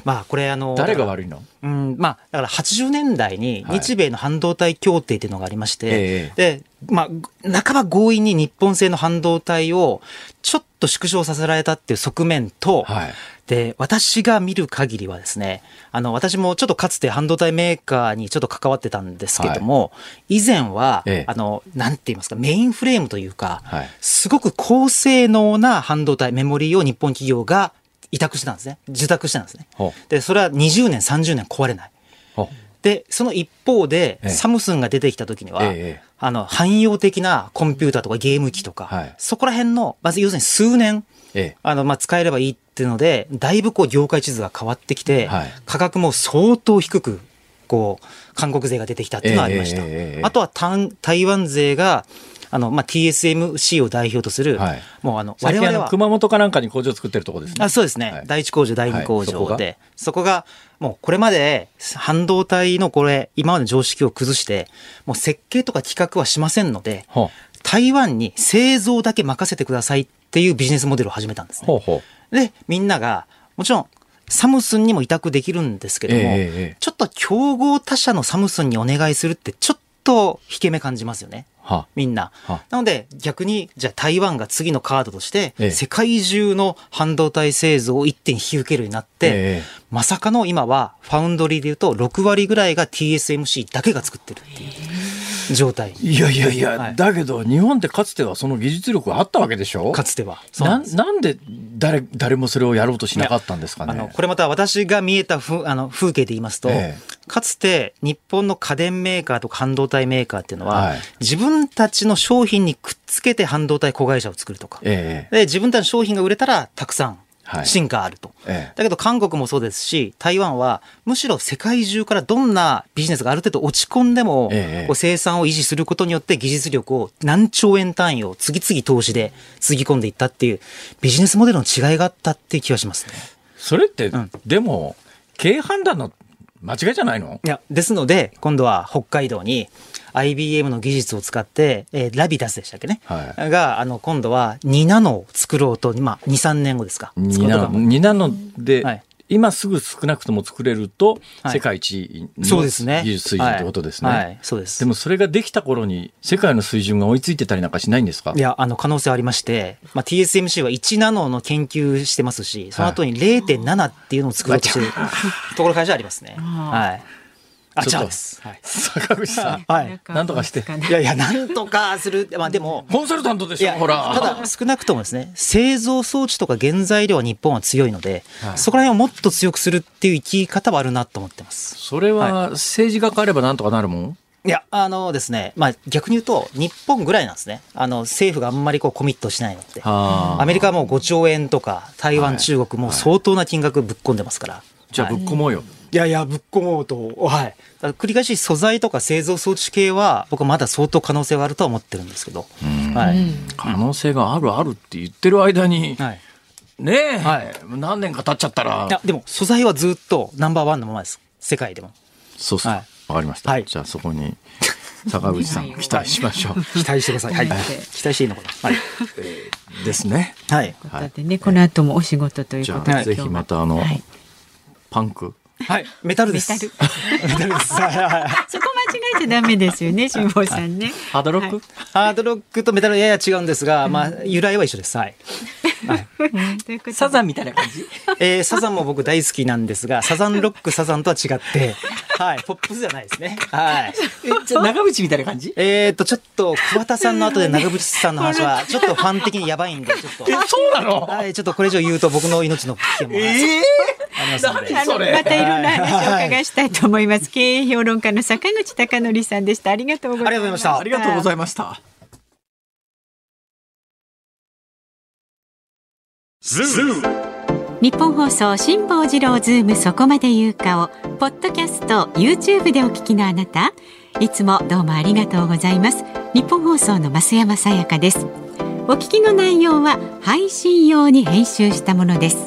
まあこれあの。誰が悪いの？うん、まあだから80年代に日米の半導体協定っていうのがありまして、はい、で、まあ半ば強引に日本製の半導体をちょっと縮小させられたっていう側面と、はい、で、私が見る限りはですね、あの、私もちょっとかつて半導体メーカーにちょっと関わってたんですけども、はい、以前は、ええ、あの、なんて言いますか、メインフレームというか、はい、すごく高性能な半導体、メモリーを日本企業が委託してたんですね。受託してたんですね。で、それは20年、30年壊れない。で、その一方で、ええ、サムスンが出てきた時には、え、あの、汎用的なコンピューターとかゲーム機とか、はい、そこら辺の、まず要するに数年、あの、まあ、使えればいいっていうので、だいぶこう業界地図が変わってきて、はい、価格も相当低く、こう、韓国勢が出てきたっていうのはありました。えー、あとは台湾勢が、あの、まあ、TSMC を代表とする、はい、もうあの、我々は。熊本かなんかに工場作ってるとこですね。あそうですね、はい、第一工場、第二工場で、そこが、もうこれまで半導体のこれ、今までの常識を崩して、もう設計とか企画はしませんので、台湾に製造だけ任せてくださいっていうビジネスモデルを始めたんですね。ほうほうで、みんなが、もちろん、サムスンにも委託できるんですけども、えー、ちょっと競合他社のサムスンにお願いするってちょっと引け目感じますよね。はみんな。なので逆にじゃあ台湾が次のカードとして、世界中の半導体製造を一手に引き受けるようになって、えまさかの今はファウンドリーでいうと6割ぐらいが TSMC だけが作ってるっていう。状態。いやいやいや、はい、だけど日本ってかつてはその技術力があったわけでしょ？かつては。ななんで誰誰もそれをやろうとしなかったんですかね？あのこれまた私が見えたふあの風景で言いますと、ええ、かつて日本の家電メーカーとか半導体メーカーっていうのは、はい、自分たちの商品にくっつけて半導体子会社を作るとか、え、で自分たちの商品が売れたらたくさん進化あると、はいええ、だけど韓国もそうですし台湾はむしろ世界中からどんなビジネスがある程度落ち込んでも、え、生産を維持することによって技術力を何兆円単位を次々投資でつぎ込んでいったっていうビジネスモデルの違いがあったっていう気がしますね。それって、うん、でも経営判断の間違いじゃないの？いやですので今度は北海道に IBM の技術を使って、えー、ラビダスでしたっけね、はい、があの今度は2ナノを作ろうと、まあ、23年後ですか？2ナノ ,2 ナノで、はい。今すぐ少なくとも作れると、世界一の技術水準ってことですね。はい、はい、そうです。でもそれができた頃に世界の水準が追いついてたりなんかしないんですか？いや、あの可能性ありまして、まあ、TSMC は1ナノの研究してますし、その後に0.7っていうのを作ろうとしてるところ会社ありますね。はい。あ、ちゃです。はい、坂口さん。はい。なんとかして。いやいや、なんとかする。まあでも。コンサルタントでしょ、ほら。ただ、少なくともですね、製造装置とか原材料は日本は強いので、はい、そこら辺をもっと強くするっていう生き方はあるなと思ってます。それは、政治が変わればなんとかなるもん？いや、あのですね、まあ逆に言うと、日本ぐらいなんですね。あの、政府があんまりこうコミットしないのって。アメリカはもう5兆円とか、台湾、中国も相当な金額ぶっ込んでますから。じゃあぶっ込もうよ。いやいや、ぶっ込もうと。はい。繰り返し素材とか製造装置系は、僕はまだ相当可能性があるとは思ってるんですけど。はい。可能性があるあるって言ってる間に、はい、ねえ、はい、何年か経っちゃったら。いや、でも素材はずっとナンバーワンのままです。世界でも。そうそう。わ、はい、かりました。はい、じゃあそこに。坂口さん 期待しましょう。期待してください。はい。期待していいのかな？はい。えー、ですね。はい。だってね、この後もお仕事ということで。ぜひまたあの、パンク。はい、メタルです。メタル。メタルです。そこ間違えちゃダメですよね、辛坊さんね。ハードロック、ハードロックとメタルやや違うんですが、まあ由来は一緒です。はい。サザンみたいな感じ？えー、サザンも僕大好きなんですが、サザンロックサザンとは違って、はい、ポップスじゃないですね。はい。じゃ長渕みたいな感じ？えっとちょっと桑田さんの後で長渕さんの話は ちょっとファン的にやばいんでちょっと。え、そうなの？はい、ちょっとこれ以上言うと僕の命の危険も。ええありますので。それ？またいろんな話を伺いしたいと思います。経営評論家の坂口孝則さんでした。ありがとうございました。ありがとうございました。日本放送辛坊治郎ズームそこまで言うかをポッドキャスト YouTube でお聞きのあなたいつもどうもありがとうございます日本放送の増山さやかですお聞きの内容は配信用に編集したものです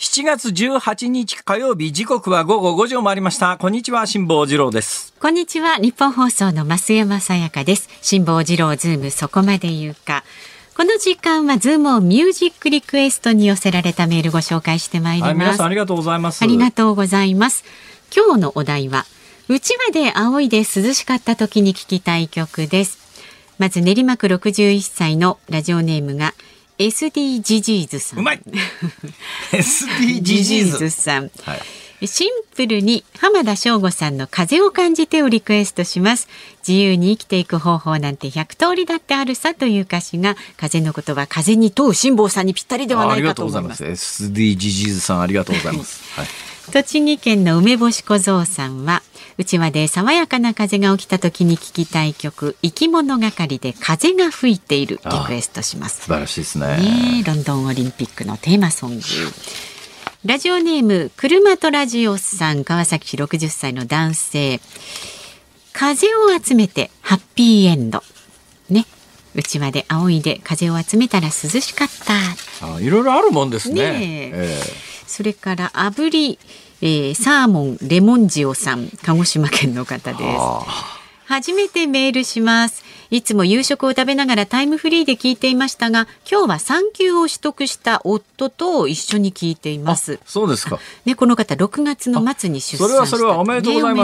7月18日火曜日時刻は午後5時を回りました。こんにちは辛坊治郎です。こんにちは日本放送の増山さやかです。辛坊治郎ズームそこまで言うか。この時間はズームオンミュージックリクエストに寄せられたメールご紹介してまいります、皆さんありがとうございます。ありがとうございます。今日のお題はうちわで仰いで涼しかった時に聞きたい曲です。まず練馬区61歳のラジオネームが SDGs さん。うまい !SDGs さん。はい。シンプルに浜田省吾さんの風を感じてをリクエストします。自由に生きていく方法なんて100通りだってあるさという歌詞が風のことは風に問う辛抱さんにぴったりではないかと思います。SDGs さんありがとうございます、はい、栃木県の梅干し小僧さんはうちわで爽やかな風が起きた時に聞きたい曲生き物係で風が吹いているリクエストします素晴らしいですねねロンドンオリンピックのテーマソングラジオネーム車とラジオさん川崎市60歳の男性風を集めてハッピーエンドねうちわで仰いで風を集めたら涼しかったあいろいろあるもんですねね、えー、それから炙りえー、サーモンレモン塩さん鹿児島県の方です。初めてメールします。いつも夕食を食べながらタイムフリーで聞いていましたが今日は産休を取得した夫と一緒に聞いています。そうですか。ねこの方6月の末に出産した、それはそれはおめでとうござい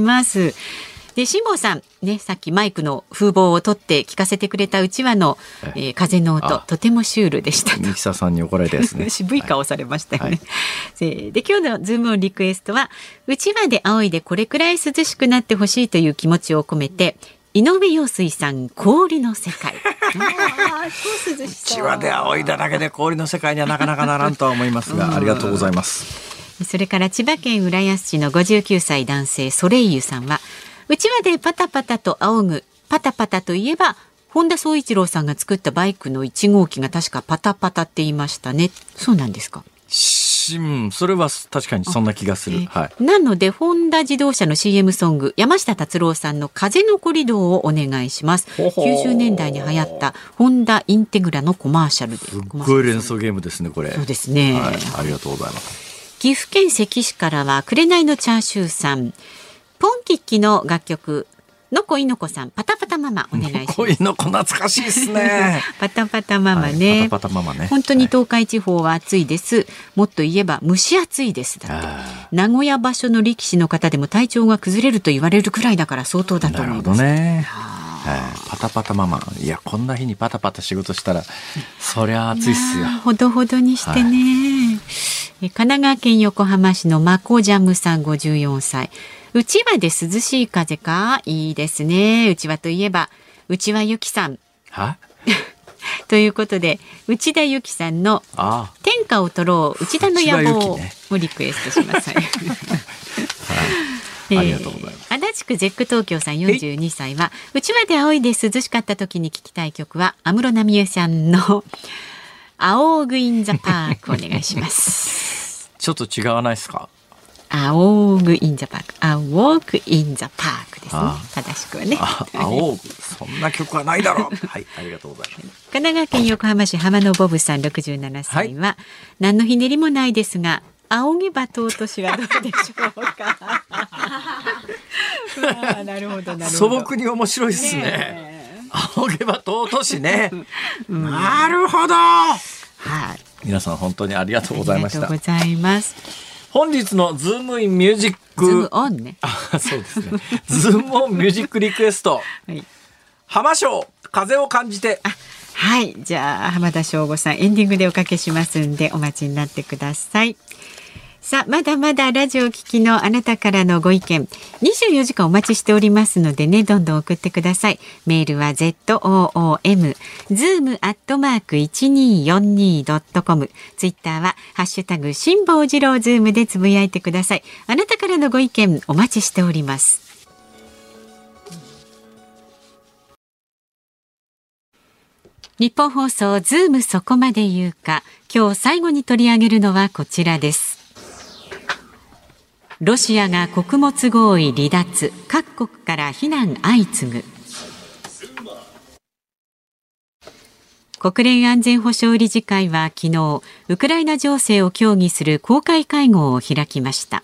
ます、ね、おめで辛坊さんねさっきマイクの風防を取って聞かせてくれたうちわの、えー、風の音とてもシュールでした。ミキサーさんに怒られたですね。渋い顔されましたよね、はい、で今日のズームオンリクエストはうちわで仰いでこれくらい涼しくなってほしいという気持ちを込めて井上陽水さん氷の世界。うちわで仰いだだけで氷の世界にはなかなかならんとは思いますがありがとうございます。それから千葉県浦安市の59歳男性ソレイユさんはうちわでパタパタと仰ぐパタパタといえば本田宗一郎さんが作ったバイクの1号機が確かパタパタって言いましたねそうなんですか？うん、それは確かにそんな気がする。はい、なので、ホンダ自動車の CM ソング、山下達郎さんの風のコリドーをお願いします。ほほ90年代に流行ったホンダインテグラのコマーシャルで。すごい連想ゲームですね、これ。そうですね。はい、ありがとうございます。岐阜県関市からは紅のチャーシューさんポンキッキの楽曲のこいのこさん、パタパタママお願いします。こいのこ懐かしいですね。パタパタママね、はい、パタパタママね。本当に東海地方は暑いです。はい、もっと言えば蒸し暑いですだって。名古屋場所の力士の方でも体調が崩れると言われるくらいだから相当だと思います。なるほどね。はい、パタパタママいやこんな日にパタパタ仕事したらそりゃ暑いっすよほどほどにしてね、はい、神奈川県横浜市のマコジャムさん54歳うちわで涼しい風か？いいですね。うちわといえばうちわゆきさん。は？ということで内田由紀さんの「天下を取ろう内田の野望」をリクエストします。ありがとうございます。足立区ゼック東京さん42歳は、うちわで仰いで涼しかった時に聞きたい曲は、安室奈美恵さんの、アオーグインザパークお願いします。ちょっと違わないですか？アオーグインザパーク、アウォークインザパークですね。正しくはね。アオーグ、そんな曲はないだろう。はい、ありがとうございます。神奈川県横浜市浜野ボブさん67歳は、はい、何のひねりもないですが、仰げば尊しはどうでしょうか。なるほど素朴に面白いですね。仰げば尊しね。なるほど。はい。皆さん本当にありがとうございました。ありがとうございます。本日のズームインミュージック。ズームオンね。あ、そうですね。ズームオンミュージックリクエスト。はい。浜省風を感じて。はい。じゃあ、浜田省吾さん、エンディングでおかけしますんで、お待ちになってください。さあ、まだまだラジオ聞きのあなたからのご意見、24時間お待ちしておりますのでね、どんどん送ってください。メールは zoom、zoom アットマーク 1242.com。ツイッターは、ハッシュタグ、辛坊治郎ズームでつぶやいてください。あなたからのご意見、お待ちしております。ニッポン放送ズームそこまで言うか今日最後に取り上げるのはこちらですロシアが穀物合意離脱。各国から非難相次ぐ。国連安全保障理事会は昨日ウクライナ情勢を協議する公開会合を開きました。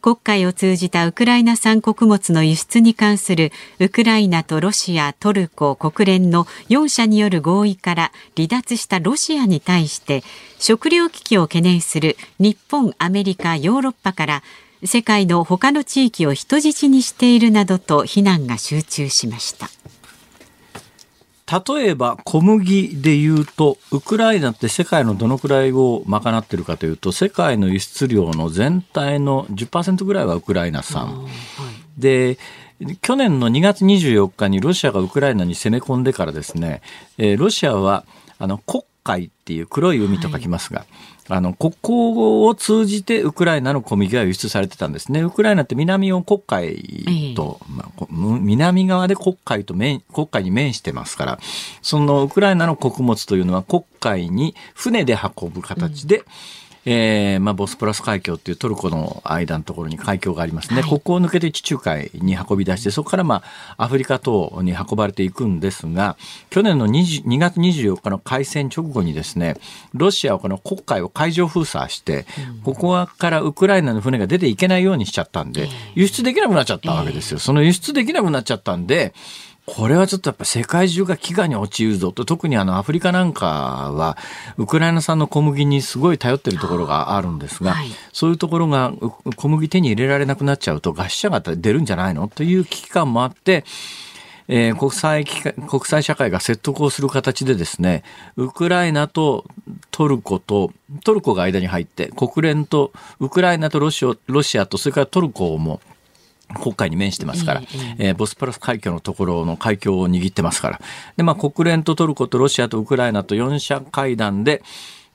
国会を通じたウクライナ産穀物の輸出に関するウクライナとロシア、トルコ、国連の4者による合意から離脱したロシアに対して食糧危機を懸念する日本、アメリカ、ヨーロッパから世界の他の地域を人質にしているなどと非難が集中しました。例えば小麦でいうとウクライナって世界のどのくらいを賄っているかというと世界の輸出量の全体の10%ぐらいはウクライナ産、はい、で去年の2月24日にロシアがウクライナに攻め込んでからですね、えー、ロシアはあの黒海っていう黒い海と書きますが、はいあの、国交を通じてウクライナの小麦が輸出されてたんですね。ウクライナって南を黒海と、まあ、南側で黒海と面、黒海に面してますから、そのウクライナの穀物というのは黒海に船で運ぶ形で、うんえーまあ、ボスプラス海峡っていうトルコの間のところに海峡がありますね、はい、ここを抜けて地中海に運び出してそこからまあアフリカ等に運ばれていくんですが去年の 2, 2月24日の開戦直後にですねロシアはこの黒海を海上封鎖して、ここからウクライナの船が出ていけないようにしちゃったんで輸出できなくなっちゃったわけですよ。その輸出できなくなっちゃったんでこれはちょっとやっぱ世界中が飢餓に陥るぞと、特にあのアフリカなんかは、ウクライナ産の小麦にすごい頼ってるところがあるんですが、はい、そういうところが小麦手に入れられなくなっちゃうと、餓死者が出るんじゃないのという危機感もあって、えー、国際国際社会が説得をする形でですね、ウクライナとトルコと、トルコが間に入って、国連と、ウクライナとロシアロシアと、それからトルコも、国海に面してますから、えー、ボスポラス海峡のところの海峡を握ってますから。で、まあ、国連とトルコとロシアとウクライナと4者会談で、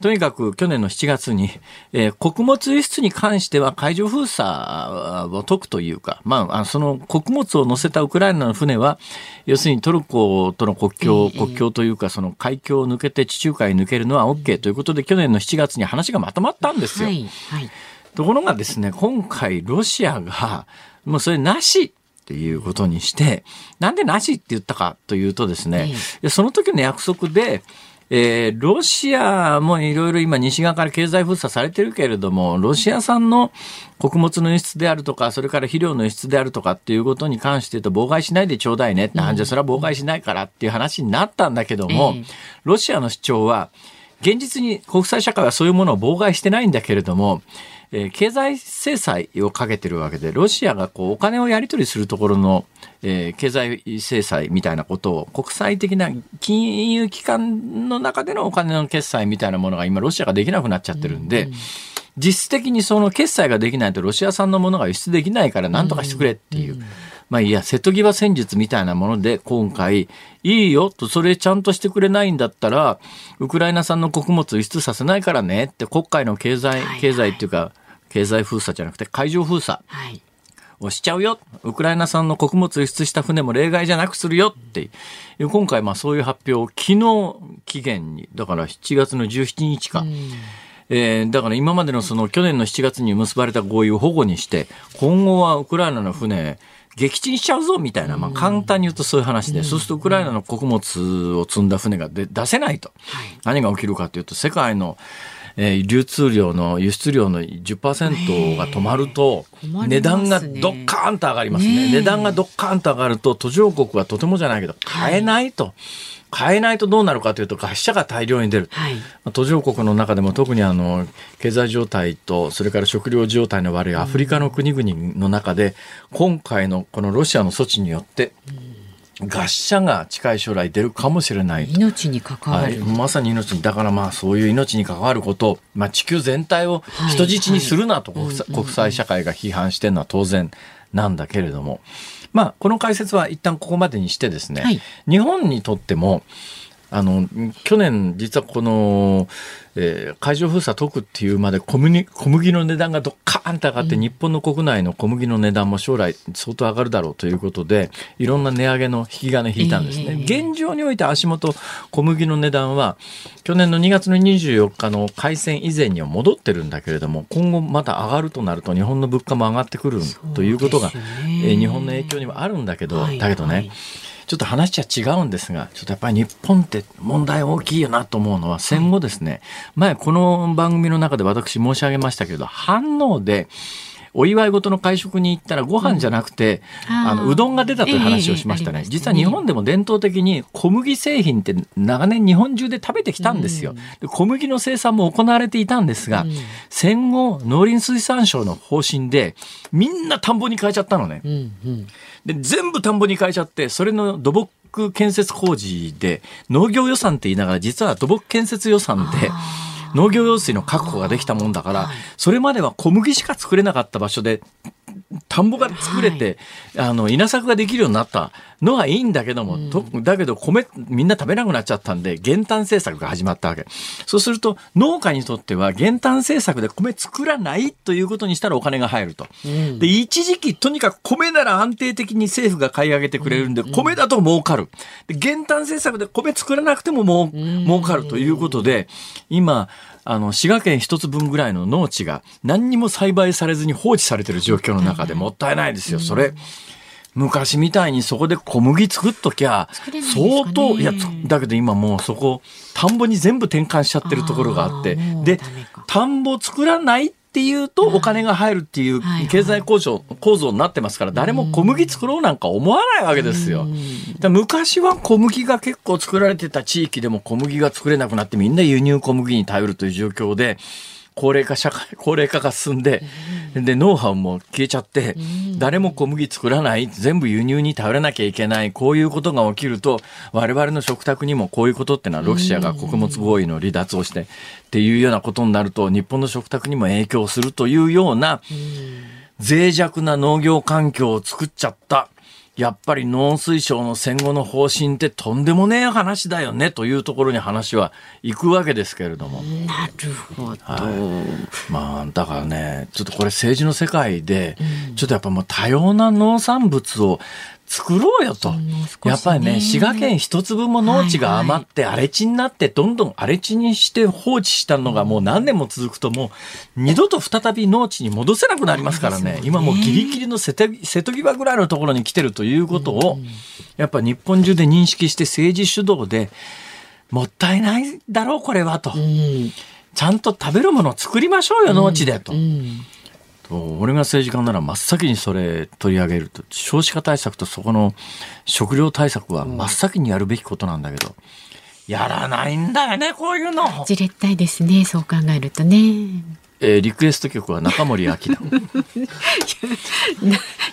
とにかく去年の7月に、えー、穀物輸出に関しては海上封鎖を解くというか、まあ、その穀物を乗せたウクライナの船は、要するにトルコとの国境、国境というか、その海峡を抜けて地中海に抜けるのは OK ということで、去年の7月に話がまとまったんですよ。はいはい、ところがですね、今回ロシアが、もうそれなしっていうことにして、なんでなしって言ったかというとですね、その時の約束で、えー、ロシアもいろいろ今西側から経済封鎖されてるけれども、ロシア産の穀物の輸出であるとか、それから肥料の輸出であるとかっていうことに関して言うと、妨害しないでちょうだいねって、うん、じゃあそれは妨害しないからっていう話になったんだけども、えー、ロシアの主張は、現実に国際社会はそういうものを妨害してないんだけれども、えー、経済制裁をかけてるわけで、ロシアがこうお金をやり取りするところの、えー、経済制裁みたいなことを国際的な金融機関の中でのお金の決済みたいなものが今ロシアができなくなっちゃってるんで、うん実質的にその決済ができないとロシア産のものが輸出できないから何とかしてくれっていう。うんうんまあいや、瀬戸際戦術みたいなもので今回、いいよと、それちゃんとしてくれないんだったら、ウクライナ産の穀物輸出させないからねって国会の経済、経済っていうか、経済封鎖じゃなくて海上封鎖。をしちゃうよ。ウクライナ産の穀物輸出した船も例外じゃなくするよっていう、今回まあそういう発表を昨日期限に、だから7月の17日か。えー、だから今までのその去年の7月に結ばれた合意を保護にして、今後はウクライナの船、撃沈しちゃうぞみたいな、まあ、簡単に言うとそういう話で、そうするとウクライナの穀物を積んだ船が出せないと、何が起きるかというと、世界のえー、流通量の輸出量の10%が止まると、値段がドッカーンと上がりますね。値段がドッカーンと上がると、途上国はとてもじゃないけど、買えないと。買えないとどうなるかというと、餓死者が大量に出る。はい、途上国の中でも特にあの、経済状態と、それから食料状態の悪いアフリカの国々の中で、今回のこのロシアの措置によって、餓死者が近い将来出るかもしれない。命に関わる、はい、まさに命にだからまあそういう命に関わること。まあ、地球全体を人質にするなと国際社会が批判してるのは当然なんだけれども、まあ、この解説は一旦ここまでにしてですね、はい、日本にとってもあの去年実はこの、えー、海上封鎖解くっていうまで小麦小麦の値段がドッカーンと上がって、うん、日本の国内の小麦の値段も将来相当上がるだろうということでいろんな値上げの引き金引いたんですね、えー、現状において足元小麦の値段は去年の2月の24日の開戦以前には戻ってるんだけれども今後また上がるとなると日本の物価も上がってくるということが、ね、えー、日本の影響にもあるんだけど、はい、だけどね、はいちょっと話は違うんですが、ちょっとやっぱり日本って問題大きいよなと思うのは、戦後ですね、前この番組の中で私申し上げましたけど、反応で、お祝い事の会食に行ったらご飯じゃなくて、うん、あのうどんが出たという話をしましたね、えー、実は日本でも伝統的に小麦製品って長年日本中で食べてきたんですよ、うん、小麦の生産も行われていたんですが、うん、戦後農林水産省の方針でみんな田んぼに変えちゃったのね、で全部田んぼに変えちゃってそれの土木建設工事で農業予算って言いながら実は土木建設予算で農業用水の確保ができたもんだから、それまでは小麦しか作れなかった場所で田んぼが作れて、はい、あの稲作ができるようになったのはいいんだけども、うん、だけど米みんな食べなくなっちゃったんで減反政策が始まったわけ。そうすると農家にとっては減反政策で米作らないということにしたらお金が入ると、うん、で一時期とにかく米なら安定的に政府が買い上げてくれるんで、うん、米だと儲かる。で減反政策で米作らなくてももう、儲かるということで今あの、滋賀県一つ分ぐらいの農地が何にも栽培されずに放置されてる状況の中でもったいないですよ。それ、昔みたいにそこで小麦作っときゃ、相当、いや、だけど今もうそこ、田んぼに全部転換しちゃってるところがあって、で、田んぼ作らないっっていうとお金が入るってい。う経済構造構造になってますから誰も小麦作ろうなんか思わないわけですよ。昔は小麦が結構作られてた地域でも小麦が作れなくなってみんな輸入小麦に頼るという状況で高齢化社会、高齢化が進んで、で、ノウハウも消えちゃって、誰も小麦作らない、全部輸入に頼らなきゃいけない、こういうことが起きると、我々の食卓にもこういうことってのは、ロシアが穀物合意の離脱をして、っていうようなことになると、日本の食卓にも影響するというような、脆弱な農業環境を作っちゃった。やっぱり農水省の戦後の方針ってとんでもねえ話だよねというところに話は行くわけですけれども。なるほど。はい、まあだからね、ちょっとこれ政治の世界で、ちょっとやっぱもう多様な農産物を作ろうよと、ね、やっぱりね滋賀県一粒も農地が余って荒れ地になってどんどん荒れ地にして放置したのがもう何年も続くともう二度と再び農地に戻せなくなりますからね、ね、今もうギリギリの瀬戸瀬戸際ぐらいのところに来てるということを、やっぱ日本中で認識して政治主導でもったいないだろうこれはと、ちゃんと食べるものを作りましょうよ農地でと。俺が政治家なら真っ先にそれ取り上げると少子化対策とそこの食料対策は真っ先にやるべきことなんだけど、やらないんだよねこういうの。じれったいですねそう考えるとね。えー、リクエスト曲は中森明菜。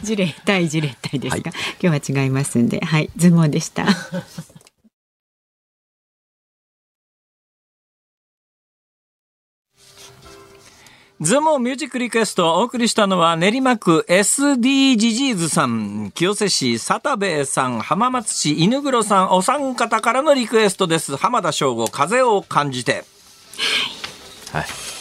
じれったいじれったいですか、はい、今日は違いますんではいズモでした。ズームミュージックリクエストをお送りしたのは練馬区 SD ジジーズさん、清瀬市佐田部衛さん、浜松市犬黒さん、お三方からのリクエストです。浜田省吾、風を感じて。はい。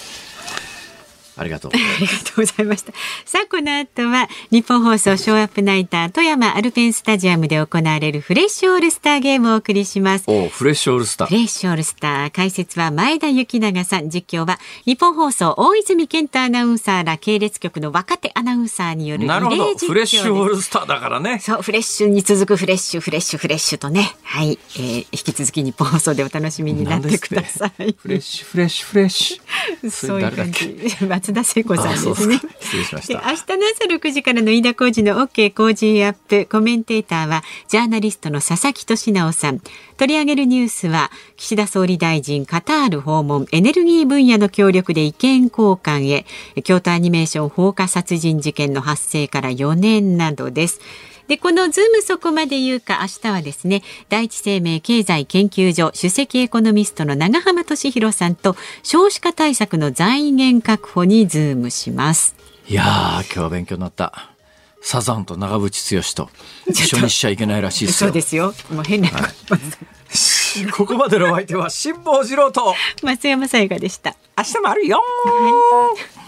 ありがとう。ありがとうございました。さあ、この後は、日本放送ショーアップナイター、富山アルペンスタジアムで行われるフレッシュオールスターゲームをお送りします。おフレッシュオールスター。フレッシュオールスター。解説は前田幸永さん、実況は、日本放送大泉健太アナウンサーら系列局の若手アナウンサーによるなるほど。フレッシュオールスターだからね。そう、フレッシュに続くフレッシュ、フレッシュ、フレッシュとね。はい。えー、引き続き日本放送でお楽しみになってください。フレッシュ、フレッシュ、フレッシュ。そういう感じ。松田聖子さんですね。失礼しました。明日の朝六時からの飯田浩二の OK 工事アップコメンテーターはジャーナリストの佐々木俊尚さん。取り上げるニュースは岸田総理大臣カタール訪問エネルギー分野の協力で意見交換へ京都アニメーション放火殺人事件の発生から4年などです。で、このズームそこまで言うか明日はですね、第一生命経済研究所首席エコノミストの永濱利廣さんと少子化対策の財源確保にズームします。いやー、今日は勉強になった。サザンと長渕剛と 一緒にしちゃいけないらしいですよ。そうですよ。もう変な、はい、ここまでのお相手は辛坊治郎と 松山さやかでした。明日もあるよ、はい